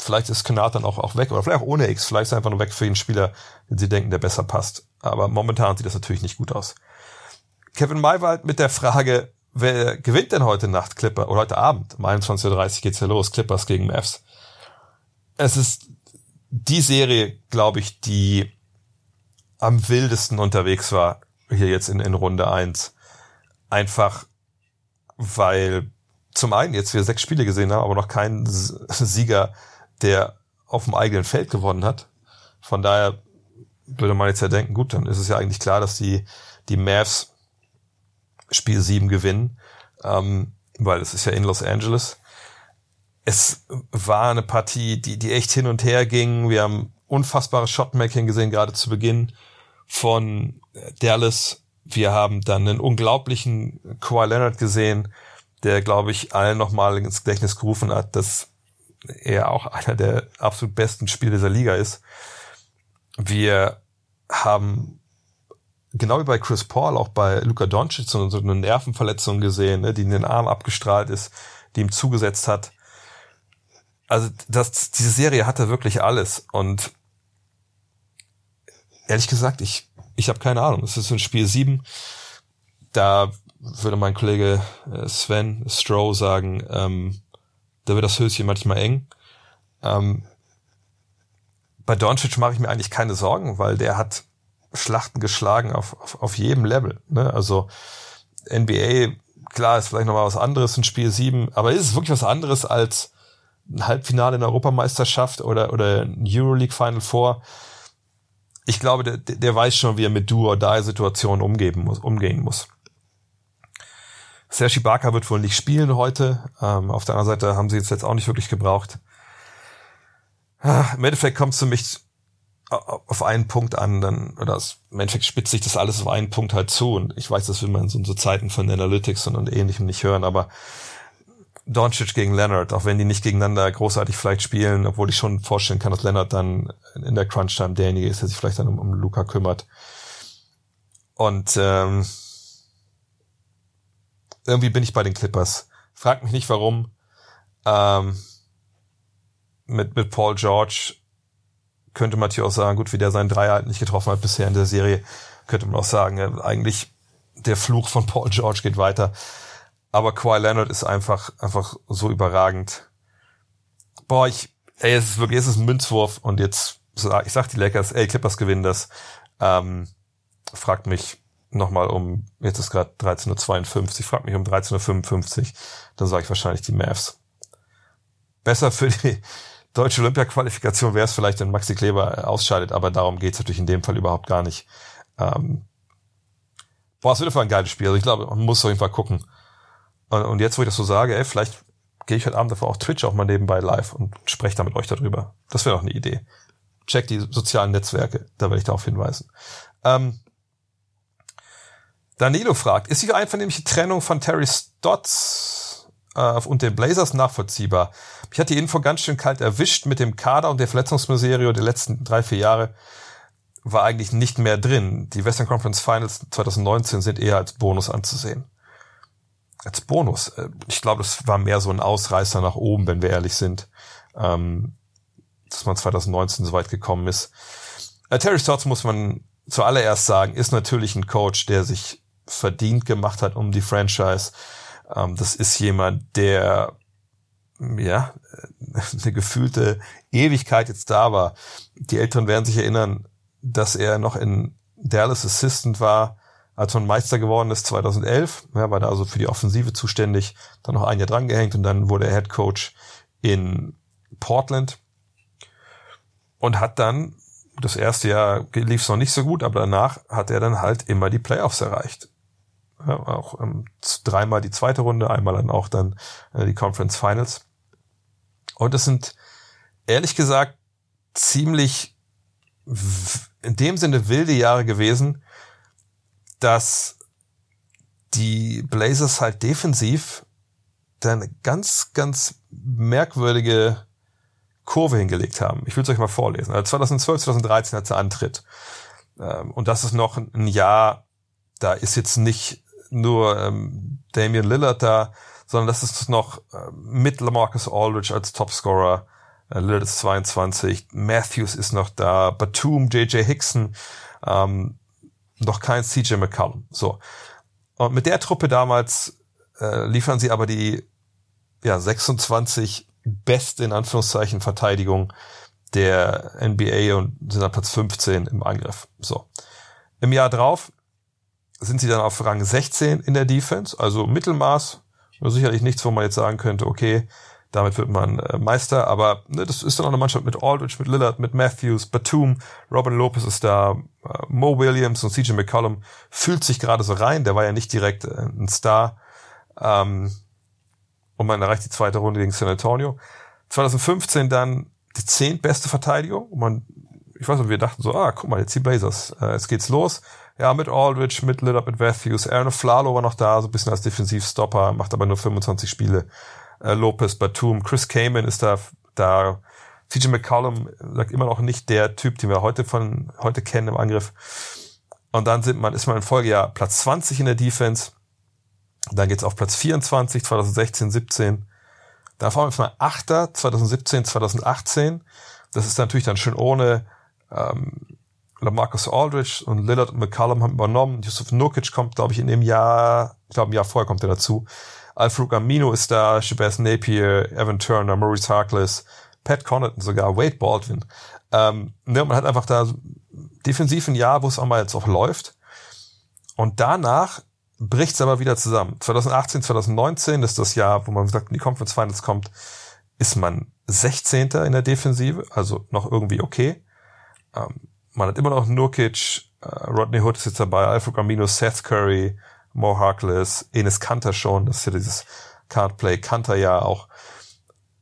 vielleicht ist Kennard dann auch, auch weg, oder vielleicht auch ohne X, vielleicht ist er einfach nur weg für einen Spieler, den sie denken, der besser passt. Aber momentan sieht das natürlich nicht gut aus. Kevin Maywald mit der Frage, wer gewinnt denn heute Nacht Clipper, oder heute Abend, um 21.30 Uhr geht's ja los, Clippers gegen Mavs. Es ist die Serie, glaube ich, die am wildesten unterwegs war hier jetzt in, in Runde eins Einfach, weil zum einen jetzt wir sechs Spiele gesehen haben, aber noch keinen Sieger, der auf dem eigenen Feld gewonnen hat. Von daher würde man jetzt ja denken, gut, dann ist es ja eigentlich klar, dass die, die Mavs Spiel 7 gewinnen, ähm, weil es ist ja in Los Angeles. Es war eine Partie, die, die echt hin und her ging. Wir haben unfassbares Shotmaking gesehen, gerade zu Beginn von Dallas. Wir haben dann einen unglaublichen Kawhi Leonard gesehen, der, glaube ich, allen nochmal ins Gedächtnis gerufen hat, dass er auch einer der absolut besten Spieler dieser Liga ist. Wir haben genau wie bei Chris Paul auch bei Luka Doncic so eine Nervenverletzung gesehen, ne, die in den Arm abgestrahlt ist, die ihm zugesetzt hat. Also das, diese Serie hatte wirklich alles und ehrlich gesagt, ich, ich habe keine Ahnung. Es ist ein Spiel 7. Da würde mein Kollege äh, Sven Stroh sagen, ähm, da wird das Höschen manchmal eng. Ähm, bei Doncic mache ich mir eigentlich keine Sorgen, weil der hat Schlachten geschlagen auf, auf, auf jedem Level. Ne? Also NBA, klar, ist vielleicht nochmal was anderes in Spiel 7, aber ist es wirklich was anderes als ein Halbfinale in der Europameisterschaft oder, oder ein Euroleague Final Four? ich glaube, der, der weiß schon, wie er mit muss. Umgehen muss. Sergi Barker wird wohl nicht spielen heute. Ähm, auf der anderen Seite haben sie es jetzt auch nicht wirklich gebraucht. Ah, Im Endeffekt kommt es für mich auf einen Punkt an, dann, oder im Endeffekt spitzt sich das alles auf einen Punkt halt zu. Und ich weiß, das will man in so, so Zeiten von Analytics und, und ähnlichem nicht hören, aber Doncic gegen Leonard, auch wenn die nicht gegeneinander großartig vielleicht spielen, obwohl ich schon vorstellen kann, dass Leonard dann in der Crunch-Time derjenige ist, der sich vielleicht dann um, um Luca kümmert. Und ähm, irgendwie bin ich bei den Clippers. Frag mich nicht warum. Ähm, mit, mit Paul George könnte man natürlich auch sagen, gut, wie der seinen Dreier halt nicht getroffen hat bisher in der Serie, könnte man auch sagen, eigentlich der Fluch von Paul George geht weiter. Aber Kawhi Leonard ist einfach, einfach so überragend. Boah, ich, ey, es ist wirklich, es ist ein Münzwurf und jetzt, ich sag die Lakers, ey, Clippers gewinnen das. Ähm, fragt mich nochmal um, jetzt ist gerade 13.52 Uhr, fragt mich um 13.55 Uhr, dann sage ich wahrscheinlich die Mavs. Besser für die deutsche Olympia-Qualifikation wäre es vielleicht, wenn Maxi Kleber ausscheidet, aber darum geht's natürlich in dem Fall überhaupt gar nicht. Ähm, boah, es wird einfach ein geiles Spiel. Also ich glaube, man muss auf jeden Fall gucken. Und jetzt, wo ich das so sage, ey, vielleicht gehe ich heute Abend dafür auch Twitch auch mal nebenbei live und spreche da mit euch darüber. Das wäre auch eine Idee. Check die sozialen Netzwerke, da werde ich darauf hinweisen. Ähm, Danilo fragt, ist die einvernehmliche Trennung von Terry Stotts äh, und den Blazers nachvollziehbar? Ich hatte die Info ganz schön kalt erwischt mit dem Kader und der Verletzungsmiserie der letzten drei, vier Jahre war eigentlich nicht mehr drin. Die Western Conference Finals 2019 sind eher als Bonus anzusehen als Bonus. Äh, ich glaube, das war mehr so ein Ausreißer nach oben, wenn wir ehrlich sind, ähm, dass man 2019 so weit gekommen ist. Äh, Terry Stotts muss man zuallererst sagen, ist natürlich ein Coach, der sich verdient gemacht hat um die Franchise. Ähm, das ist jemand, der ja eine gefühlte Ewigkeit jetzt da war. Die Älteren werden sich erinnern, dass er noch in Dallas Assistant war, als man Meister geworden ist 2011. Ja, war da also für die Offensive zuständig, dann noch ein Jahr drangehängt und dann wurde er Head Coach in Portland und hat dann das erste Jahr lief es noch nicht so gut, aber danach hat er dann halt immer die Playoffs erreicht. Ja, auch ähm, dreimal die zweite Runde, einmal dann auch dann äh, die Conference Finals. Und es sind ehrlich gesagt ziemlich in dem Sinne wilde Jahre gewesen, dass die Blazers halt defensiv dann ganz, ganz merkwürdige Kurve hingelegt haben. Ich will es euch mal vorlesen. Also 2012, 2013 hat sie Antritt. Ähm, und das ist noch ein Jahr, da ist jetzt nicht nur ähm, Damian Lillard da, sondern das ist noch äh, mit Lamarcus Aldridge als Topscorer. Äh, Lillard ist 22, Matthews ist noch da, Batum, JJ Hickson, ähm, noch kein CJ McCollum. So. Und mit der Truppe damals äh, liefern sie aber die ja, 26 beste, in Anführungszeichen, Verteidigung der NBA und sind an Platz 15 im Angriff. So. Im Jahr drauf sind sie dann auf Rang 16 in der Defense, also Mittelmaß. Sicherlich nichts, wo man jetzt sagen könnte, okay, damit wird man äh, Meister, aber ne, das ist dann auch eine Mannschaft mit Aldridge, mit Lillard, mit Matthews, Batum, Robin Lopez ist da, äh, Mo Williams und CJ McCollum fühlt sich gerade so rein, der war ja nicht direkt äh, ein Star. Ähm, und man erreicht die zweite Runde gegen San Antonio. 2015 dann die zehntbeste Verteidigung. Und man, ich weiß nicht, wir dachten so, ah, guck mal, jetzt die Blazers. Äh, jetzt geht's los. Ja, mit Aldridge, mit Lillard, mit Matthews. Aaron Flalo war noch da, so ein bisschen als Defensivstopper, macht aber nur 25 Spiele. Äh, Lopez, Batum, Chris Kamen ist da, da. CJ McCollum sagt immer noch nicht der Typ, den wir heute von, heute kennen im Angriff. Und dann sind man, ist man im Folgejahr Platz 20 in der Defense. Dann geht's auf Platz 24, 2016, 17. Da fahren wir mal Achter, 2017, 2018. Das ist natürlich dann schön ohne ähm, Lamarcus Aldridge und Lillard und McCallum haben übernommen. Yusuf Nurkic kommt, glaube ich, in dem Jahr, ich glaube, ein Jahr vorher kommt er dazu. Alfred Amino ist da, Shabazz Napier, Evan Turner, Maurice Harkless, Pat Connaughton sogar, Wade Baldwin. Ähm, ne, man hat einfach da defensiv ein Jahr, wo es auch mal jetzt auch läuft. Und danach bricht es aber wieder zusammen. 2018, 2019 ist das Jahr, wo man sagt, in die Conference Finals kommt, ist man 16. in der Defensive, also noch irgendwie okay. Ähm, man hat immer noch Nurkic, äh, Rodney Hood ist jetzt dabei, Alfred Gambino, Seth Curry, Mo Harkless, Enes Kanter schon, das ist ja dieses Cardplay Kanter ja auch.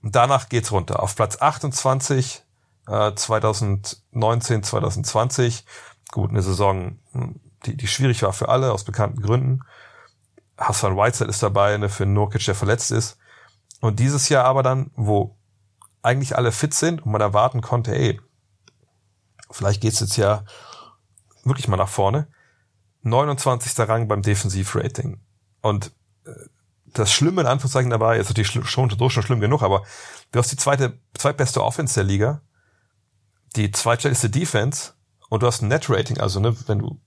Danach geht's runter auf Platz 28, äh, 2019, 2020. Gut, eine Saison, hm, die, die schwierig war für alle aus bekannten Gründen. Hassan Whiteside ist dabei, ne, für Nurkic, der verletzt ist. Und dieses Jahr aber dann, wo eigentlich alle fit sind und man erwarten konnte, ey, vielleicht geht's jetzt ja wirklich mal nach vorne. 29. Rang beim Defensivrating. Und äh, das Schlimme in Anführungszeichen dabei ist natürlich schon, schon, schon schlimm genug, aber du hast die zweite, zweitbeste Offense der Liga, die zweitstärkste Defense und du hast ein Net-Rating, also ne, wenn du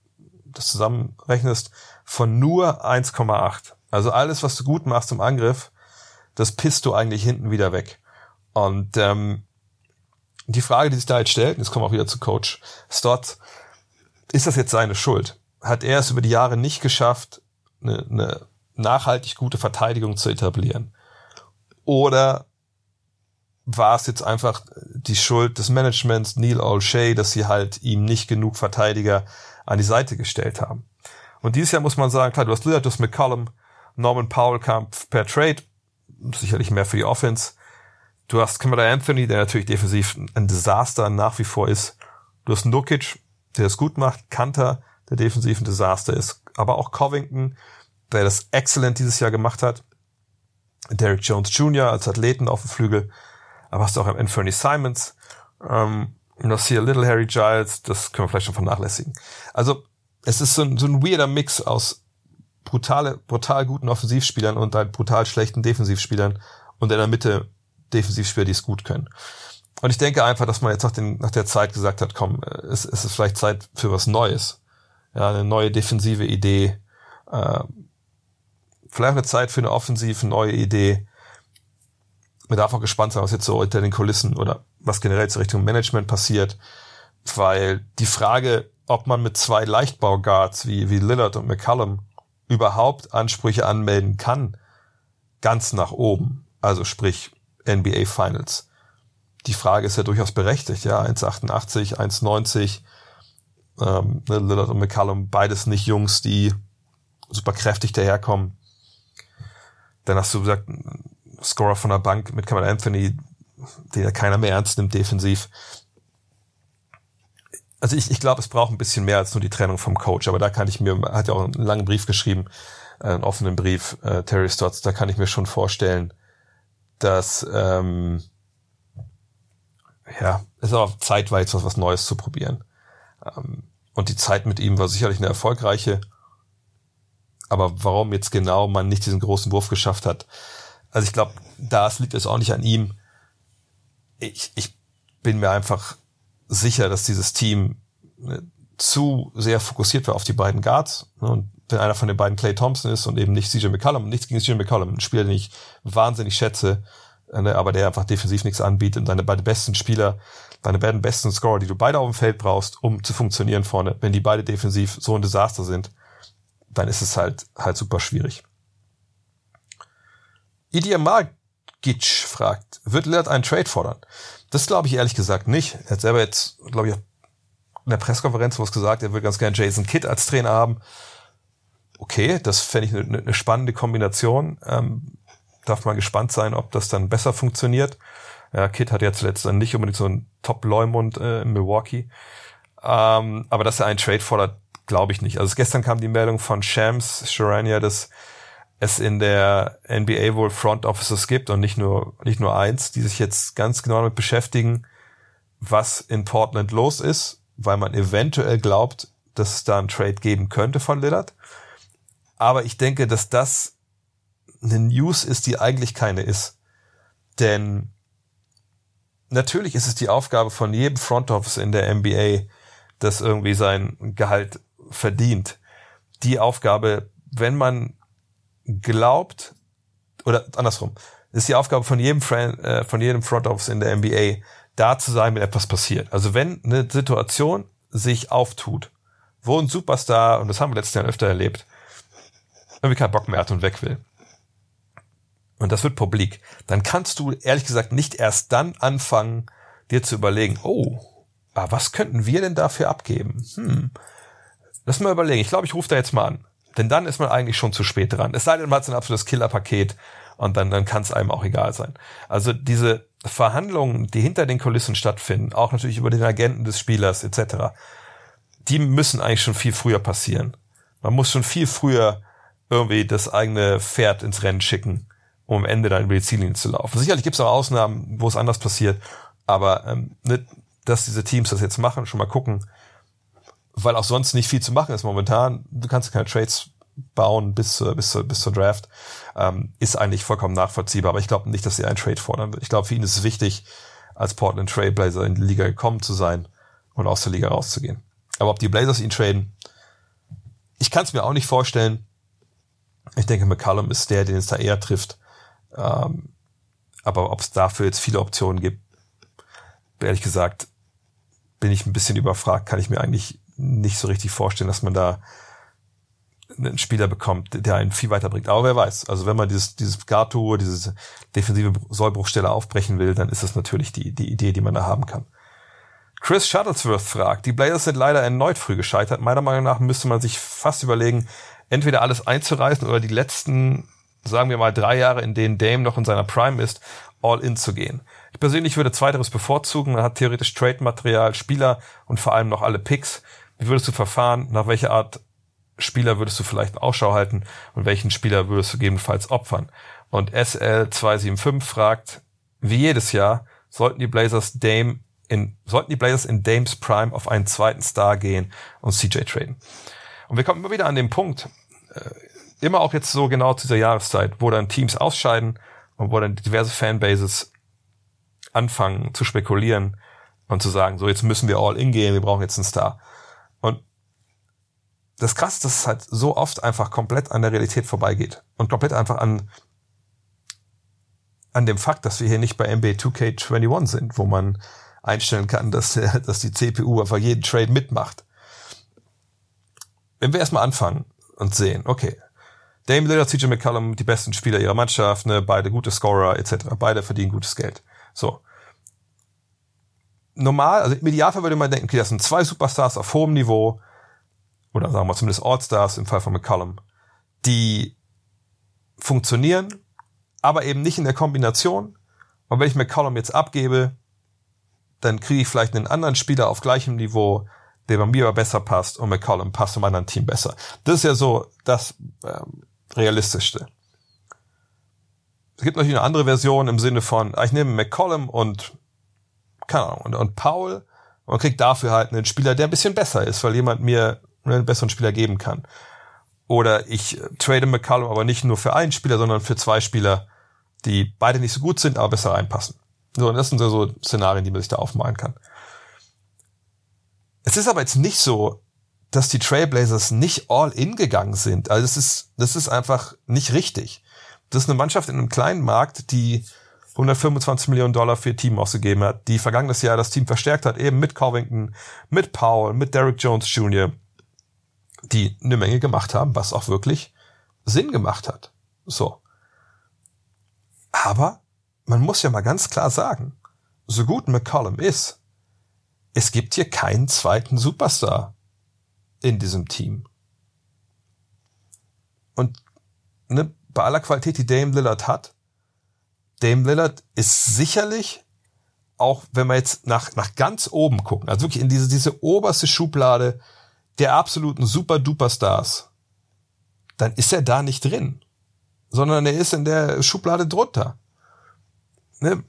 das zusammenrechnest, von nur 1,8. Also alles, was du gut machst im Angriff, das pisst du eigentlich hinten wieder weg. Und ähm, die Frage, die sich da jetzt stellt, jetzt kommen wir auch wieder zu Coach Stott, ist das jetzt seine Schuld? Hat er es über die Jahre nicht geschafft, eine, eine nachhaltig gute Verteidigung zu etablieren? Oder war es jetzt einfach die Schuld des Managements, Neil O'Shea, dass sie halt ihm nicht genug Verteidiger an die Seite gestellt haben. Und dieses Jahr muss man sagen, klar, du hast Lillard, du hast McCollum, Norman Powell kam per Trade, sicherlich mehr für die Offense. Du hast Kamala Anthony, der natürlich defensiv ein Desaster nach wie vor ist. Du hast Nukic, der es gut macht, Kanter, der defensiv ein Desaster ist, aber auch Covington, der das excellent dieses Jahr gemacht hat. Derek Jones Jr. als Athleten auf dem Flügel, aber hast auch Anthony Simons. Ähm, und das hier Little Harry Giles, das können wir vielleicht schon vernachlässigen. Also es ist so ein, so ein weirder Mix aus brutale, brutal guten Offensivspielern und halt brutal schlechten Defensivspielern und in der Mitte Defensivspieler, die es gut können. Und ich denke einfach, dass man jetzt nach, den, nach der Zeit gesagt hat, komm, es, es ist vielleicht Zeit für was Neues. Ja, eine neue defensive Idee. Äh, vielleicht eine Zeit für eine offensive neue Idee. Man darf auch gespannt sein, was jetzt so hinter den Kulissen oder was generell zur Richtung Management passiert. weil die Frage, ob man mit zwei Leichtbauguards wie, wie Lillard und McCallum überhaupt Ansprüche anmelden kann, ganz nach oben, also sprich NBA Finals. Die Frage ist ja durchaus berechtigt, ja, 1,88, 1,90, ähm, ne, Lillard und McCallum, beides nicht Jungs, die super kräftig daherkommen. Dann hast du gesagt, Scorer von der Bank mit Cameron Anthony, den ja keiner mehr ernst nimmt defensiv. Also ich, ich glaube, es braucht ein bisschen mehr als nur die Trennung vom Coach, aber da kann ich mir, hat ja auch einen langen Brief geschrieben, äh, einen offenen Brief, äh, Terry Stotts, da kann ich mir schon vorstellen, dass ähm, ja, es ist auch Zeit war jetzt was, was Neues zu probieren. Ähm, und die Zeit mit ihm war sicherlich eine erfolgreiche. Aber warum jetzt genau man nicht diesen großen Wurf geschafft hat, also ich glaube, das liegt es auch nicht an ihm. Ich, ich bin mir einfach sicher, dass dieses Team ne, zu sehr fokussiert war auf die beiden Guards. Ne, und wenn einer von den beiden Clay Thompson ist und eben nicht CJ McCollum, nichts gegen CJ McCollum, ein Spieler, den ich wahnsinnig schätze, ne, aber der einfach defensiv nichts anbietet und deine beiden besten Spieler, deine beiden besten Scorer, die du beide auf dem Feld brauchst, um zu funktionieren vorne, wenn die beide defensiv so ein Desaster sind, dann ist es halt, halt super schwierig. Idia Magic fragt, wird Lillard einen Trade fordern? Das glaube ich ehrlich gesagt nicht. Er hat selber jetzt, glaube ich, in der Pressekonferenz was gesagt, er will ganz gerne Jason Kidd als Trainer haben. Okay, das fände ich eine, eine spannende Kombination. Ähm, darf man gespannt sein, ob das dann besser funktioniert. Ja, Kidd hat ja zuletzt dann nicht unbedingt so einen Top-Leumund äh, in Milwaukee. Ähm, aber dass er einen Trade fordert, glaube ich nicht. Also gestern kam die Meldung von Shams Sharania, dass es in der NBA wohl Front Offices gibt und nicht nur, nicht nur eins, die sich jetzt ganz genau damit beschäftigen, was in Portland los ist, weil man eventuell glaubt, dass es da einen Trade geben könnte von Lillard. Aber ich denke, dass das eine News ist, die eigentlich keine ist. Denn natürlich ist es die Aufgabe von jedem Front Office in der NBA, das irgendwie sein Gehalt verdient. Die Aufgabe, wenn man glaubt, oder andersrum, ist die Aufgabe von jedem, äh, von jedem Front Office in der NBA, da zu sein, wenn etwas passiert. Also wenn eine Situation sich auftut, wo ein Superstar, und das haben wir letztes Jahr öfter erlebt, irgendwie keinen Bock mehr hat und weg will. Und das wird publik. Dann kannst du ehrlich gesagt nicht erst dann anfangen, dir zu überlegen, oh, ah, was könnten wir denn dafür abgeben? Hm. Lass mal überlegen. Ich glaube, ich rufe da jetzt mal an. Denn dann ist man eigentlich schon zu spät dran. Es sei denn, man hat ein absolutes Killerpaket und dann, dann kann es einem auch egal sein. Also diese Verhandlungen, die hinter den Kulissen stattfinden, auch natürlich über den Agenten des Spielers etc., die müssen eigentlich schon viel früher passieren. Man muss schon viel früher irgendwie das eigene Pferd ins Rennen schicken, um am Ende dann über die Ziellinie zu laufen. Sicherlich gibt es auch Ausnahmen, wo es anders passiert, aber ähm, nicht, dass diese Teams das jetzt machen, schon mal gucken, weil auch sonst nicht viel zu machen ist momentan. Du kannst keine Trades bauen bis, bis, bis zur Draft, ähm, ist eigentlich vollkommen nachvollziehbar. Aber ich glaube nicht, dass sie einen Trade fordern. Ich glaube, für ihn ist es wichtig, als Portland Trailblazer in die Liga gekommen zu sein und aus der Liga rauszugehen. Aber ob die Blazers ihn traden, ich kann es mir auch nicht vorstellen. Ich denke, McCallum ist der, den es da eher trifft. Ähm, aber ob es dafür jetzt viele Optionen gibt, ehrlich gesagt, bin ich ein bisschen überfragt, kann ich mir eigentlich nicht so richtig vorstellen, dass man da einen Spieler bekommt, der einen viel weiterbringt. Aber wer weiß. Also wenn man dieses, dieses Gato, diese defensive Sollbruchstelle aufbrechen will, dann ist das natürlich die, die Idee, die man da haben kann. Chris Shuttlesworth fragt, die Blazers sind leider erneut früh gescheitert. Meiner Meinung nach müsste man sich fast überlegen, entweder alles einzureißen oder die letzten, sagen wir mal, drei Jahre, in denen Dame noch in seiner Prime ist, all in zu gehen. Ich persönlich würde zweiteres bevorzugen. Man hat theoretisch Trade-Material, Spieler und vor allem noch alle Picks. Wie würdest du verfahren? Nach welcher Art Spieler würdest du vielleicht Ausschau halten und welchen Spieler würdest du gegebenenfalls opfern? Und SL275 fragt, wie jedes Jahr, sollten die Blazers Dame in, sollten die Blazers in Dames Prime auf einen zweiten Star gehen und CJ traden. Und wir kommen immer wieder an den Punkt, äh, immer auch jetzt so genau zu dieser Jahreszeit, wo dann Teams ausscheiden und wo dann diverse Fanbases anfangen zu spekulieren und zu sagen, so jetzt müssen wir all in gehen, wir brauchen jetzt einen Star. Das krass, dass es halt so oft einfach komplett an der Realität vorbeigeht und komplett einfach an an dem Fakt, dass wir hier nicht bei NBA 2K21 sind, wo man einstellen kann, dass, dass die CPU einfach jeden Trade mitmacht. Wenn wir erstmal anfangen und sehen, okay, Dame Lillard, CJ McCollum, die besten Spieler ihrer Mannschaft, ne, beide gute Scorer etc., beide verdienen gutes Geld. So. Normal, also im Idealfall würde man denken, okay, das sind zwei Superstars auf hohem Niveau, oder sagen wir zumindest All-Stars im Fall von McCollum, die funktionieren, aber eben nicht in der Kombination. Und wenn ich McCollum jetzt abgebe, dann kriege ich vielleicht einen anderen Spieler auf gleichem Niveau, der bei mir aber besser passt und McCollum passt zum anderen Team besser. Das ist ja so das ähm, Realistischste. Es gibt natürlich eine andere Version im Sinne von, ich nehme McCollum und, keine Ahnung, und, und Paul und krieg dafür halt einen Spieler, der ein bisschen besser ist, weil jemand mir einen besseren Spieler geben kann. Oder ich äh, trade McCollum aber nicht nur für einen Spieler, sondern für zwei Spieler, die beide nicht so gut sind, aber besser reinpassen. So, und das sind so Szenarien, die man sich da aufmalen kann. Es ist aber jetzt nicht so, dass die Trailblazers nicht all in gegangen sind. Also es ist, das ist einfach nicht richtig. Das ist eine Mannschaft in einem kleinen Markt, die 125 Millionen Dollar für ihr Team ausgegeben hat, die vergangenes Jahr das Team verstärkt hat, eben mit Covington, mit Powell, mit Derrick Jones Jr., die eine Menge gemacht haben, was auch wirklich Sinn gemacht hat. So. Aber man muss ja mal ganz klar sagen, so gut McCollum ist, es gibt hier keinen zweiten Superstar in diesem Team. Und ne, bei aller Qualität, die Dame Lillard hat, Dame Lillard ist sicherlich, auch wenn wir jetzt nach, nach ganz oben gucken, also wirklich in diese, diese oberste Schublade der absoluten Super-Duper-Stars, dann ist er da nicht drin, sondern er ist in der Schublade drunter. Ne?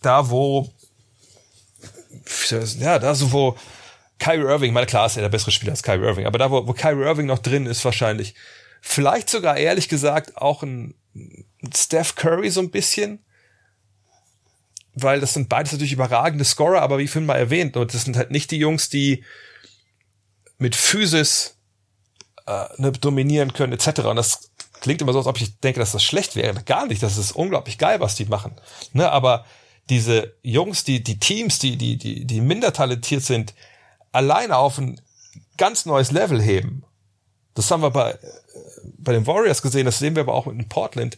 Da, wo ja, da so, wo Kyrie Irving, meine klar ist er der bessere Spieler als Kyrie Irving, aber da, wo, wo Kyrie Irving noch drin ist, wahrscheinlich, vielleicht sogar ehrlich gesagt auch ein Steph Curry so ein bisschen, weil das sind beides natürlich überragende Scorer, aber wie vorhin mal erwähnt, das sind halt nicht die Jungs, die mit Physis äh, ne, dominieren können, etc. Und das klingt immer so, als ob ich denke, dass das schlecht wäre. Gar nicht, das ist unglaublich geil, was die machen. Ne, aber diese Jungs, die, die Teams, die, die, die, die minder talentiert sind, alleine auf ein ganz neues Level heben. Das haben wir bei, bei den Warriors gesehen, das sehen wir aber auch in Portland.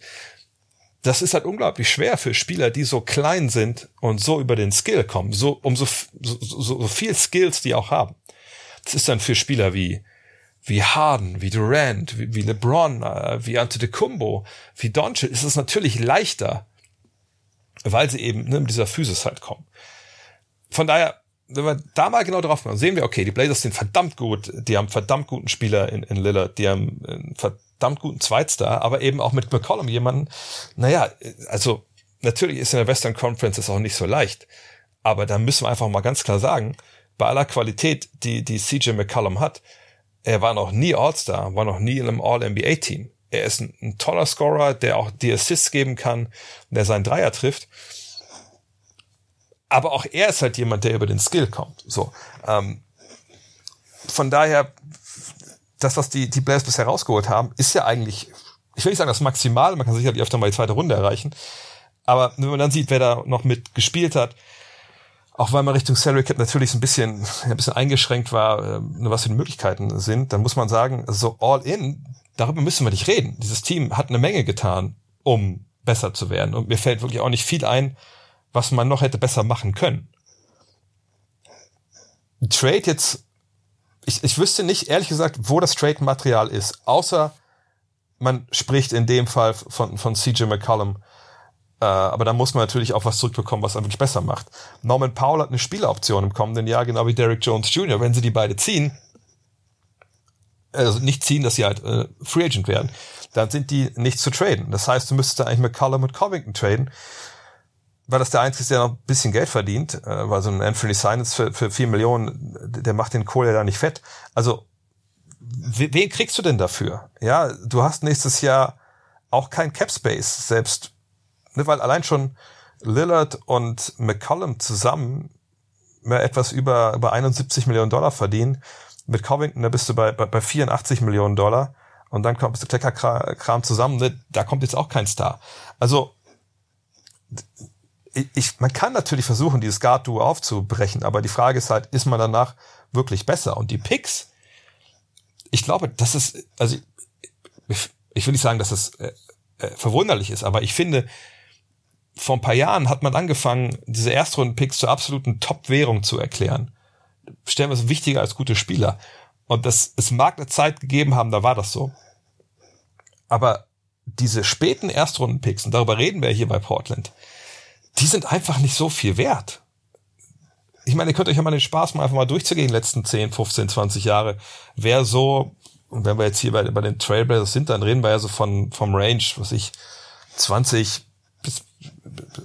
Das ist halt unglaublich schwer für Spieler, die so klein sind und so über den Skill kommen, so, um so, so, so viel Skills die auch haben. Das ist dann für Spieler wie, wie Harden, wie Durant, wie, wie LeBron, äh, wie Antetokounmpo, wie Doncic, ist es natürlich leichter, weil sie eben ne, mit dieser Physis halt kommen. Von daher, wenn wir da mal genau drauf machen, sehen wir, okay, die Blazers sind verdammt gut, die haben verdammt guten Spieler in, in Lillard, die haben einen verdammt guten Zweitstar, aber eben auch mit McCollum jemanden, naja, also natürlich ist in der Western Conference das auch nicht so leicht, aber da müssen wir einfach mal ganz klar sagen, bei aller Qualität, die, die CJ McCollum hat, er war noch nie All-Star, war noch nie in einem All-NBA-Team. Er ist ein, ein, toller Scorer, der auch die Assists geben kann, der seinen Dreier trifft. Aber auch er ist halt jemand, der über den Skill kommt. So, ähm, von daher, das, was die, die Blazers bisher rausgeholt haben, ist ja eigentlich, ich will nicht sagen das Maximale, man kann sicherlich öfter mal die zweite Runde erreichen. Aber wenn man dann sieht, wer da noch mit gespielt hat, auch weil man Richtung Salary Cap natürlich ein bisschen, ein bisschen eingeschränkt war, äh, was für die Möglichkeiten sind, dann muss man sagen, so all in darüber müssen wir nicht reden. Dieses Team hat eine Menge getan, um besser zu werden. Und mir fällt wirklich auch nicht viel ein, was man noch hätte besser machen können. Trade jetzt, ich, ich wüsste nicht, ehrlich gesagt, wo das Trade-Material ist, außer man spricht in dem Fall von, von CJ McCollum. Äh, aber da muss man natürlich auch was zurückbekommen, was einfach besser macht. Norman Powell hat eine Spieleroption im kommenden Jahr, genau wie Derrick Jones Jr. Wenn sie die beide ziehen, also nicht ziehen, dass sie halt äh, Free Agent werden, dann sind die nicht zu traden. Das heißt, du müsstest da eigentlich mit Cullum und Covington traden, weil das der Einzige ist, der noch ein bisschen Geld verdient, äh, weil so ein Anthony Sinus für, für vier Millionen, der macht den Kohle da nicht fett. Also, wen kriegst du denn dafür? Ja, du hast nächstes Jahr auch kein Cap Space, selbst, ne, weil allein schon Lillard und McCollum zusammen etwas über, über 71 Millionen Dollar verdienen mit Covington, da bist du bei, bei, bei 84 Millionen Dollar und dann kommt der Kleckerkram zusammen, ne? da kommt jetzt auch kein Star. Also ich, man kann natürlich versuchen, dieses Guard-Duo aufzubrechen, aber die Frage ist halt, ist man danach wirklich besser? Und die Picks, ich glaube, das ist, also ich, ich will nicht sagen, dass es äh, äh, verwunderlich ist, aber ich finde, vor ein paar Jahren hat man angefangen, diese Erstrunden-Picks zur absoluten Top-Währung zu erklären. Stellen wir es wichtiger als gute Spieler. Und das, es mag eine Zeit gegeben haben, da war das so. Aber diese späten Erstrunden-Picks, und darüber reden wir hier bei Portland, die sind einfach nicht so viel wert. Ich meine, ihr könnt euch ja mal den Spaß machen, einfach mal durchzugehen, letzten 10, 15, 20 Jahre. Wer so, und wenn wir jetzt hier bei, bei den Trailblazers sind, dann reden wir ja so von, vom Range, was ich, 20 bis,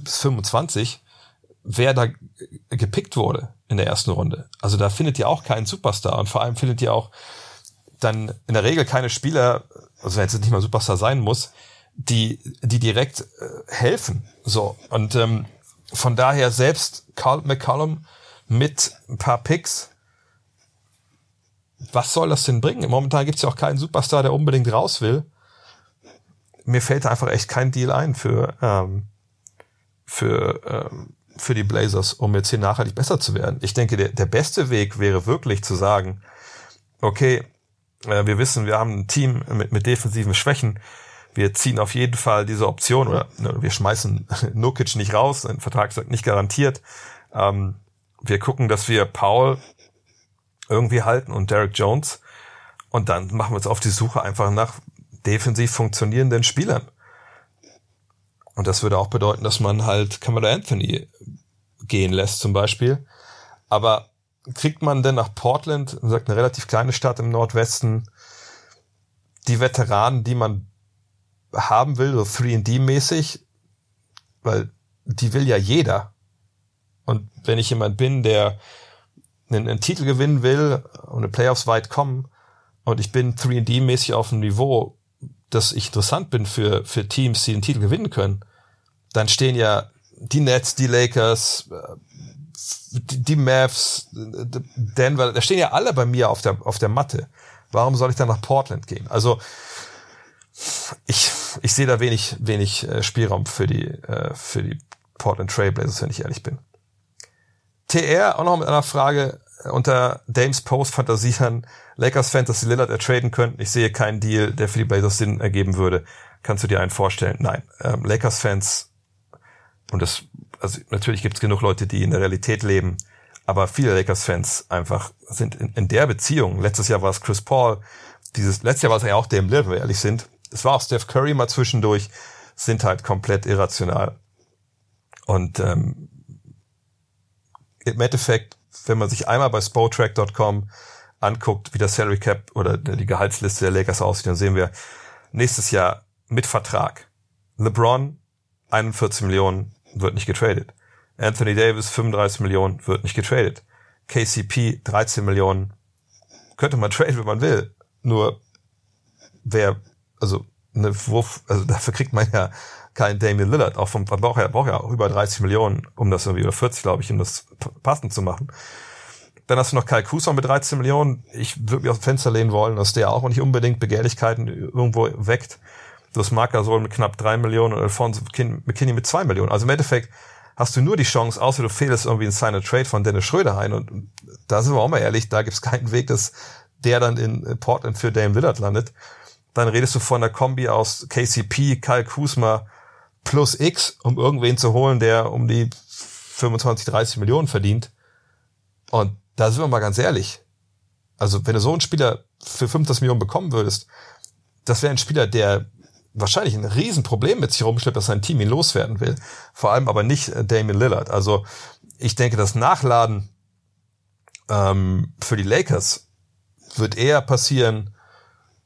bis 25, wer da gepickt wurde in der ersten Runde. Also da findet ihr auch keinen Superstar und vor allem findet ihr auch dann in der Regel keine Spieler, also wenn es nicht mal Superstar sein muss, die, die direkt äh, helfen. So. Und ähm, von daher selbst Carl McCollum mit ein paar Picks, was soll das denn bringen? Momentan gibt es ja auch keinen Superstar, der unbedingt raus will. Mir fällt einfach echt kein Deal ein für, ähm, für, ähm, für die Blazers, um jetzt hier nachhaltig besser zu werden. Ich denke, der, der beste Weg wäre wirklich zu sagen, okay, äh, wir wissen, wir haben ein Team mit, mit defensiven Schwächen. Wir ziehen auf jeden Fall diese Option oder ne, wir schmeißen Nukic nicht raus, ein Vertrag sagt nicht garantiert. Ähm, wir gucken, dass wir Paul irgendwie halten und Derek Jones. Und dann machen wir uns auf die Suche einfach nach defensiv funktionierenden Spielern. Und das würde auch bedeuten, dass man halt Kamala Anthony gehen lässt zum Beispiel. Aber kriegt man denn nach Portland, sagt eine relativ kleine Stadt im Nordwesten, die Veteranen, die man haben will, so 3D-mäßig, weil die will ja jeder. Und wenn ich jemand bin, der einen, einen Titel gewinnen will und eine Playoffs weit kommen und ich bin 3D-mäßig auf einem Niveau, dass ich interessant bin für, für Teams, die den Titel gewinnen können, dann stehen ja die Nets, die Lakers, die Mavs, Denver, da stehen ja alle bei mir auf der, auf der Matte. Warum soll ich dann nach Portland gehen? Also ich, ich sehe da wenig, wenig äh, Spielraum für die, äh, für die Portland Trailblazers, wenn ich ehrlich bin. TR auch noch mit einer Frage unter Dames Post fantasieren Lakers-Fans, dass sie Lillard ertraden könnten. Ich sehe keinen Deal, der für die Blazers Sinn ergeben würde. Kannst du dir einen vorstellen? Nein. Ähm, Lakers-Fans, und das also natürlich gibt es genug Leute, die in der Realität leben, aber viele Lakers-Fans einfach sind in, in, der Beziehung. Letztes Jahr war es Chris Paul, dieses letztes Jahr war es ja auch Dame Lillard, wenn wir ehrlich sind. Es war auch Steph Curry mal zwischendurch, sind halt komplett irrational. Und ähm, im Endeffekt, wenn man sich einmal bei Spotrack.com anguckt, wie das Salary Cap oder die Gehaltsliste der Lakers aussieht, dann sehen wir nächstes Jahr mit Vertrag LeBron 41 Millionen, wird nicht getradet. Anthony Davis 35 Millionen wird nicht getradet. KCP 13 Millionen könnte man traden, wenn man will. Nur wer, also eine Wurf, also dafür kriegt man ja keinen Damian Lillard. Auch vom, man braucht ja, braucht ja auch über 30 Millionen, um das irgendwie, oder 40, glaube ich, um das passend zu machen. Dann hast du noch Kyle Kuzma mit 13 Millionen. Ich würde mich aus dem Fenster lehnen wollen, dass der auch nicht unbedingt Begehrlichkeiten irgendwo weckt. Das Marker soll mit knapp drei Millionen und Alfonso McKinney mit zwei Millionen. Also im Endeffekt hast du nur die Chance, außer du fehlst irgendwie in Sign Trade von Dennis Schröder ein. Und da sind wir auch mal ehrlich, da gibt es keinen Weg, dass der dann in Portland für Dame Lillard landet. Dann redest du von der Kombi aus KCP, Kyle Kuzma plus X, um irgendwen zu holen, der um die 25, 30 Millionen verdient. Und da sind wir mal ganz ehrlich. Also wenn du so einen Spieler für 50 Millionen bekommen würdest, das wäre ein Spieler, der wahrscheinlich ein Riesenproblem mit sich rumschleppt, dass sein Team ihn loswerden will. Vor allem aber nicht äh, Damien Lillard. Also ich denke, das Nachladen ähm, für die Lakers wird eher passieren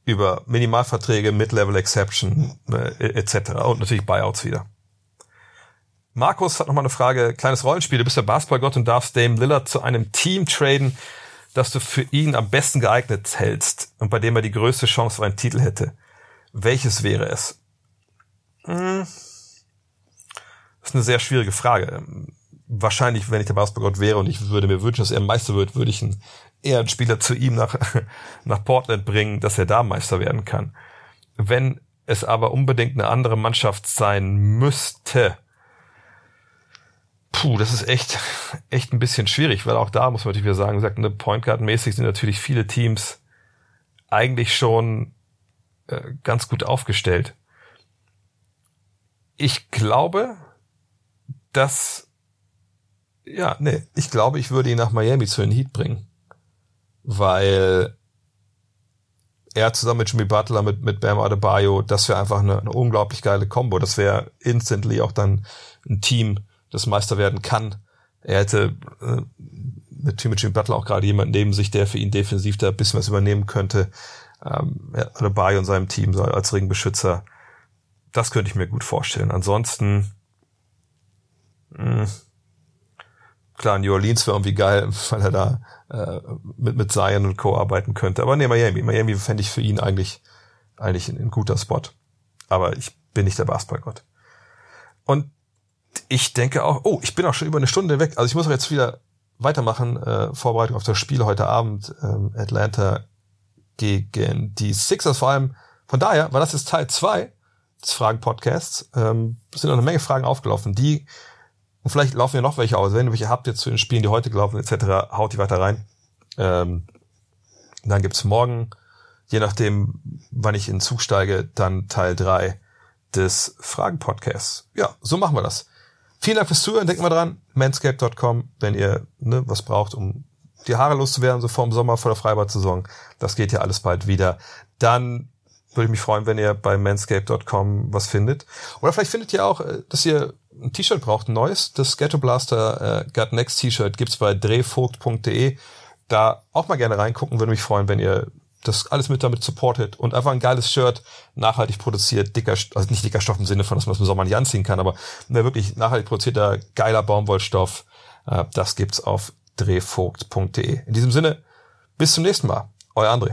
über Minimalverträge, Mid-Level Exception äh, etc. und natürlich Buyouts wieder. Markus hat nochmal eine Frage. Kleines Rollenspiel. Du bist der Basketballgott und darfst Dame Lillard zu einem Team traden, das du für ihn am besten geeignet hältst und bei dem er die größte Chance auf einen Titel hätte. Welches wäre es? Hm. Das ist eine sehr schwierige Frage. Wahrscheinlich, wenn ich der Basketballgott wäre und ich würde mir wünschen, dass er Meister wird, würde ich einen, eher einen Spieler zu ihm nach, nach Portland bringen, dass er da Meister werden kann. Wenn es aber unbedingt eine andere Mannschaft sein müsste, Puh, das ist echt, echt ein bisschen schwierig, weil auch da muss man natürlich wieder sagen, gesagt, eine Point Guard mäßig sind natürlich viele Teams eigentlich schon äh, ganz gut aufgestellt. Ich glaube, dass, ja, nee, ich glaube, ich würde ihn nach Miami zu den Heat bringen, weil er zusammen mit Jimmy Butler, mit, mit Bam Adebayo, das wäre einfach eine, eine unglaublich geile Combo. Das wäre instantly auch dann ein Team, das Meister werden kann. Er hätte äh, mit Jimmy Butler auch gerade jemanden neben sich, der für ihn defensiv da ein bisschen was übernehmen könnte. Ähm, Adebayo und seinem Team als Ringbeschützer. Das könnte ich mir gut vorstellen. Ansonsten, mh, hm, klar, New Orleans wäre irgendwie geil, weil er da äh, mit, mit Zion und Co. arbeiten könnte. Aber nee, Miami. Miami fände ich für ihn eigentlich, eigentlich ein, ein guter Spot. Aber ich bin nicht der Basketballgott. Und ich denke auch, oh, ich bin auch schon über eine Stunde weg. Also ich muss auch jetzt wieder weitermachen. Äh, Vorbereitung auf das Spiel heute Abend. Ähm, Atlanta gegen die Sixers vor allem. Von daher war das jetzt Teil zwei des Fragen-Podcasts. Ähm, sind noch eine Menge Fragen aufgelaufen, die und vielleicht laufen ja noch welche aus. Wenn ihr welche habt jetzt zu den Spielen, die heute gelaufen etc., haut die weiter rein. Ähm, dann gibt's morgen, je nachdem, wann ich in den Zug steige, dann Teil drei des Fragen-Podcasts. Ja, so machen wir das. Vielen Dank fürs Zuhören. Denkt mal dran, manscape.com, wenn ihr ne, was braucht, um die Haare loszuwerden, so vor dem Sommer, vor der Freibad-Saison. Das geht ja alles bald wieder. Dann würde ich mich freuen, wenn ihr bei manscape.com was findet. Oder vielleicht findet ihr auch, äh, dass ihr ein T-Shirt braucht, ein neues. Das Ghetto Blaster äh, Got Next T-Shirt gibt's bei drehvogt.de. Da auch mal gerne reingucken, würde mich freuen, wenn ihr das alles mit damit supportet und einfach ein geiles Shirt, nachhaltig produziert, dicker, also nicht dicker Stoff im Sinne von, dass man es im Sommer nicht anziehen kann, aber ne, wirklich nachhaltig produzierter, geiler Baumwollstoff, äh, das gibt's auf drehvogt.de. In diesem Sinne, bis zum nächsten Mal. Euer André.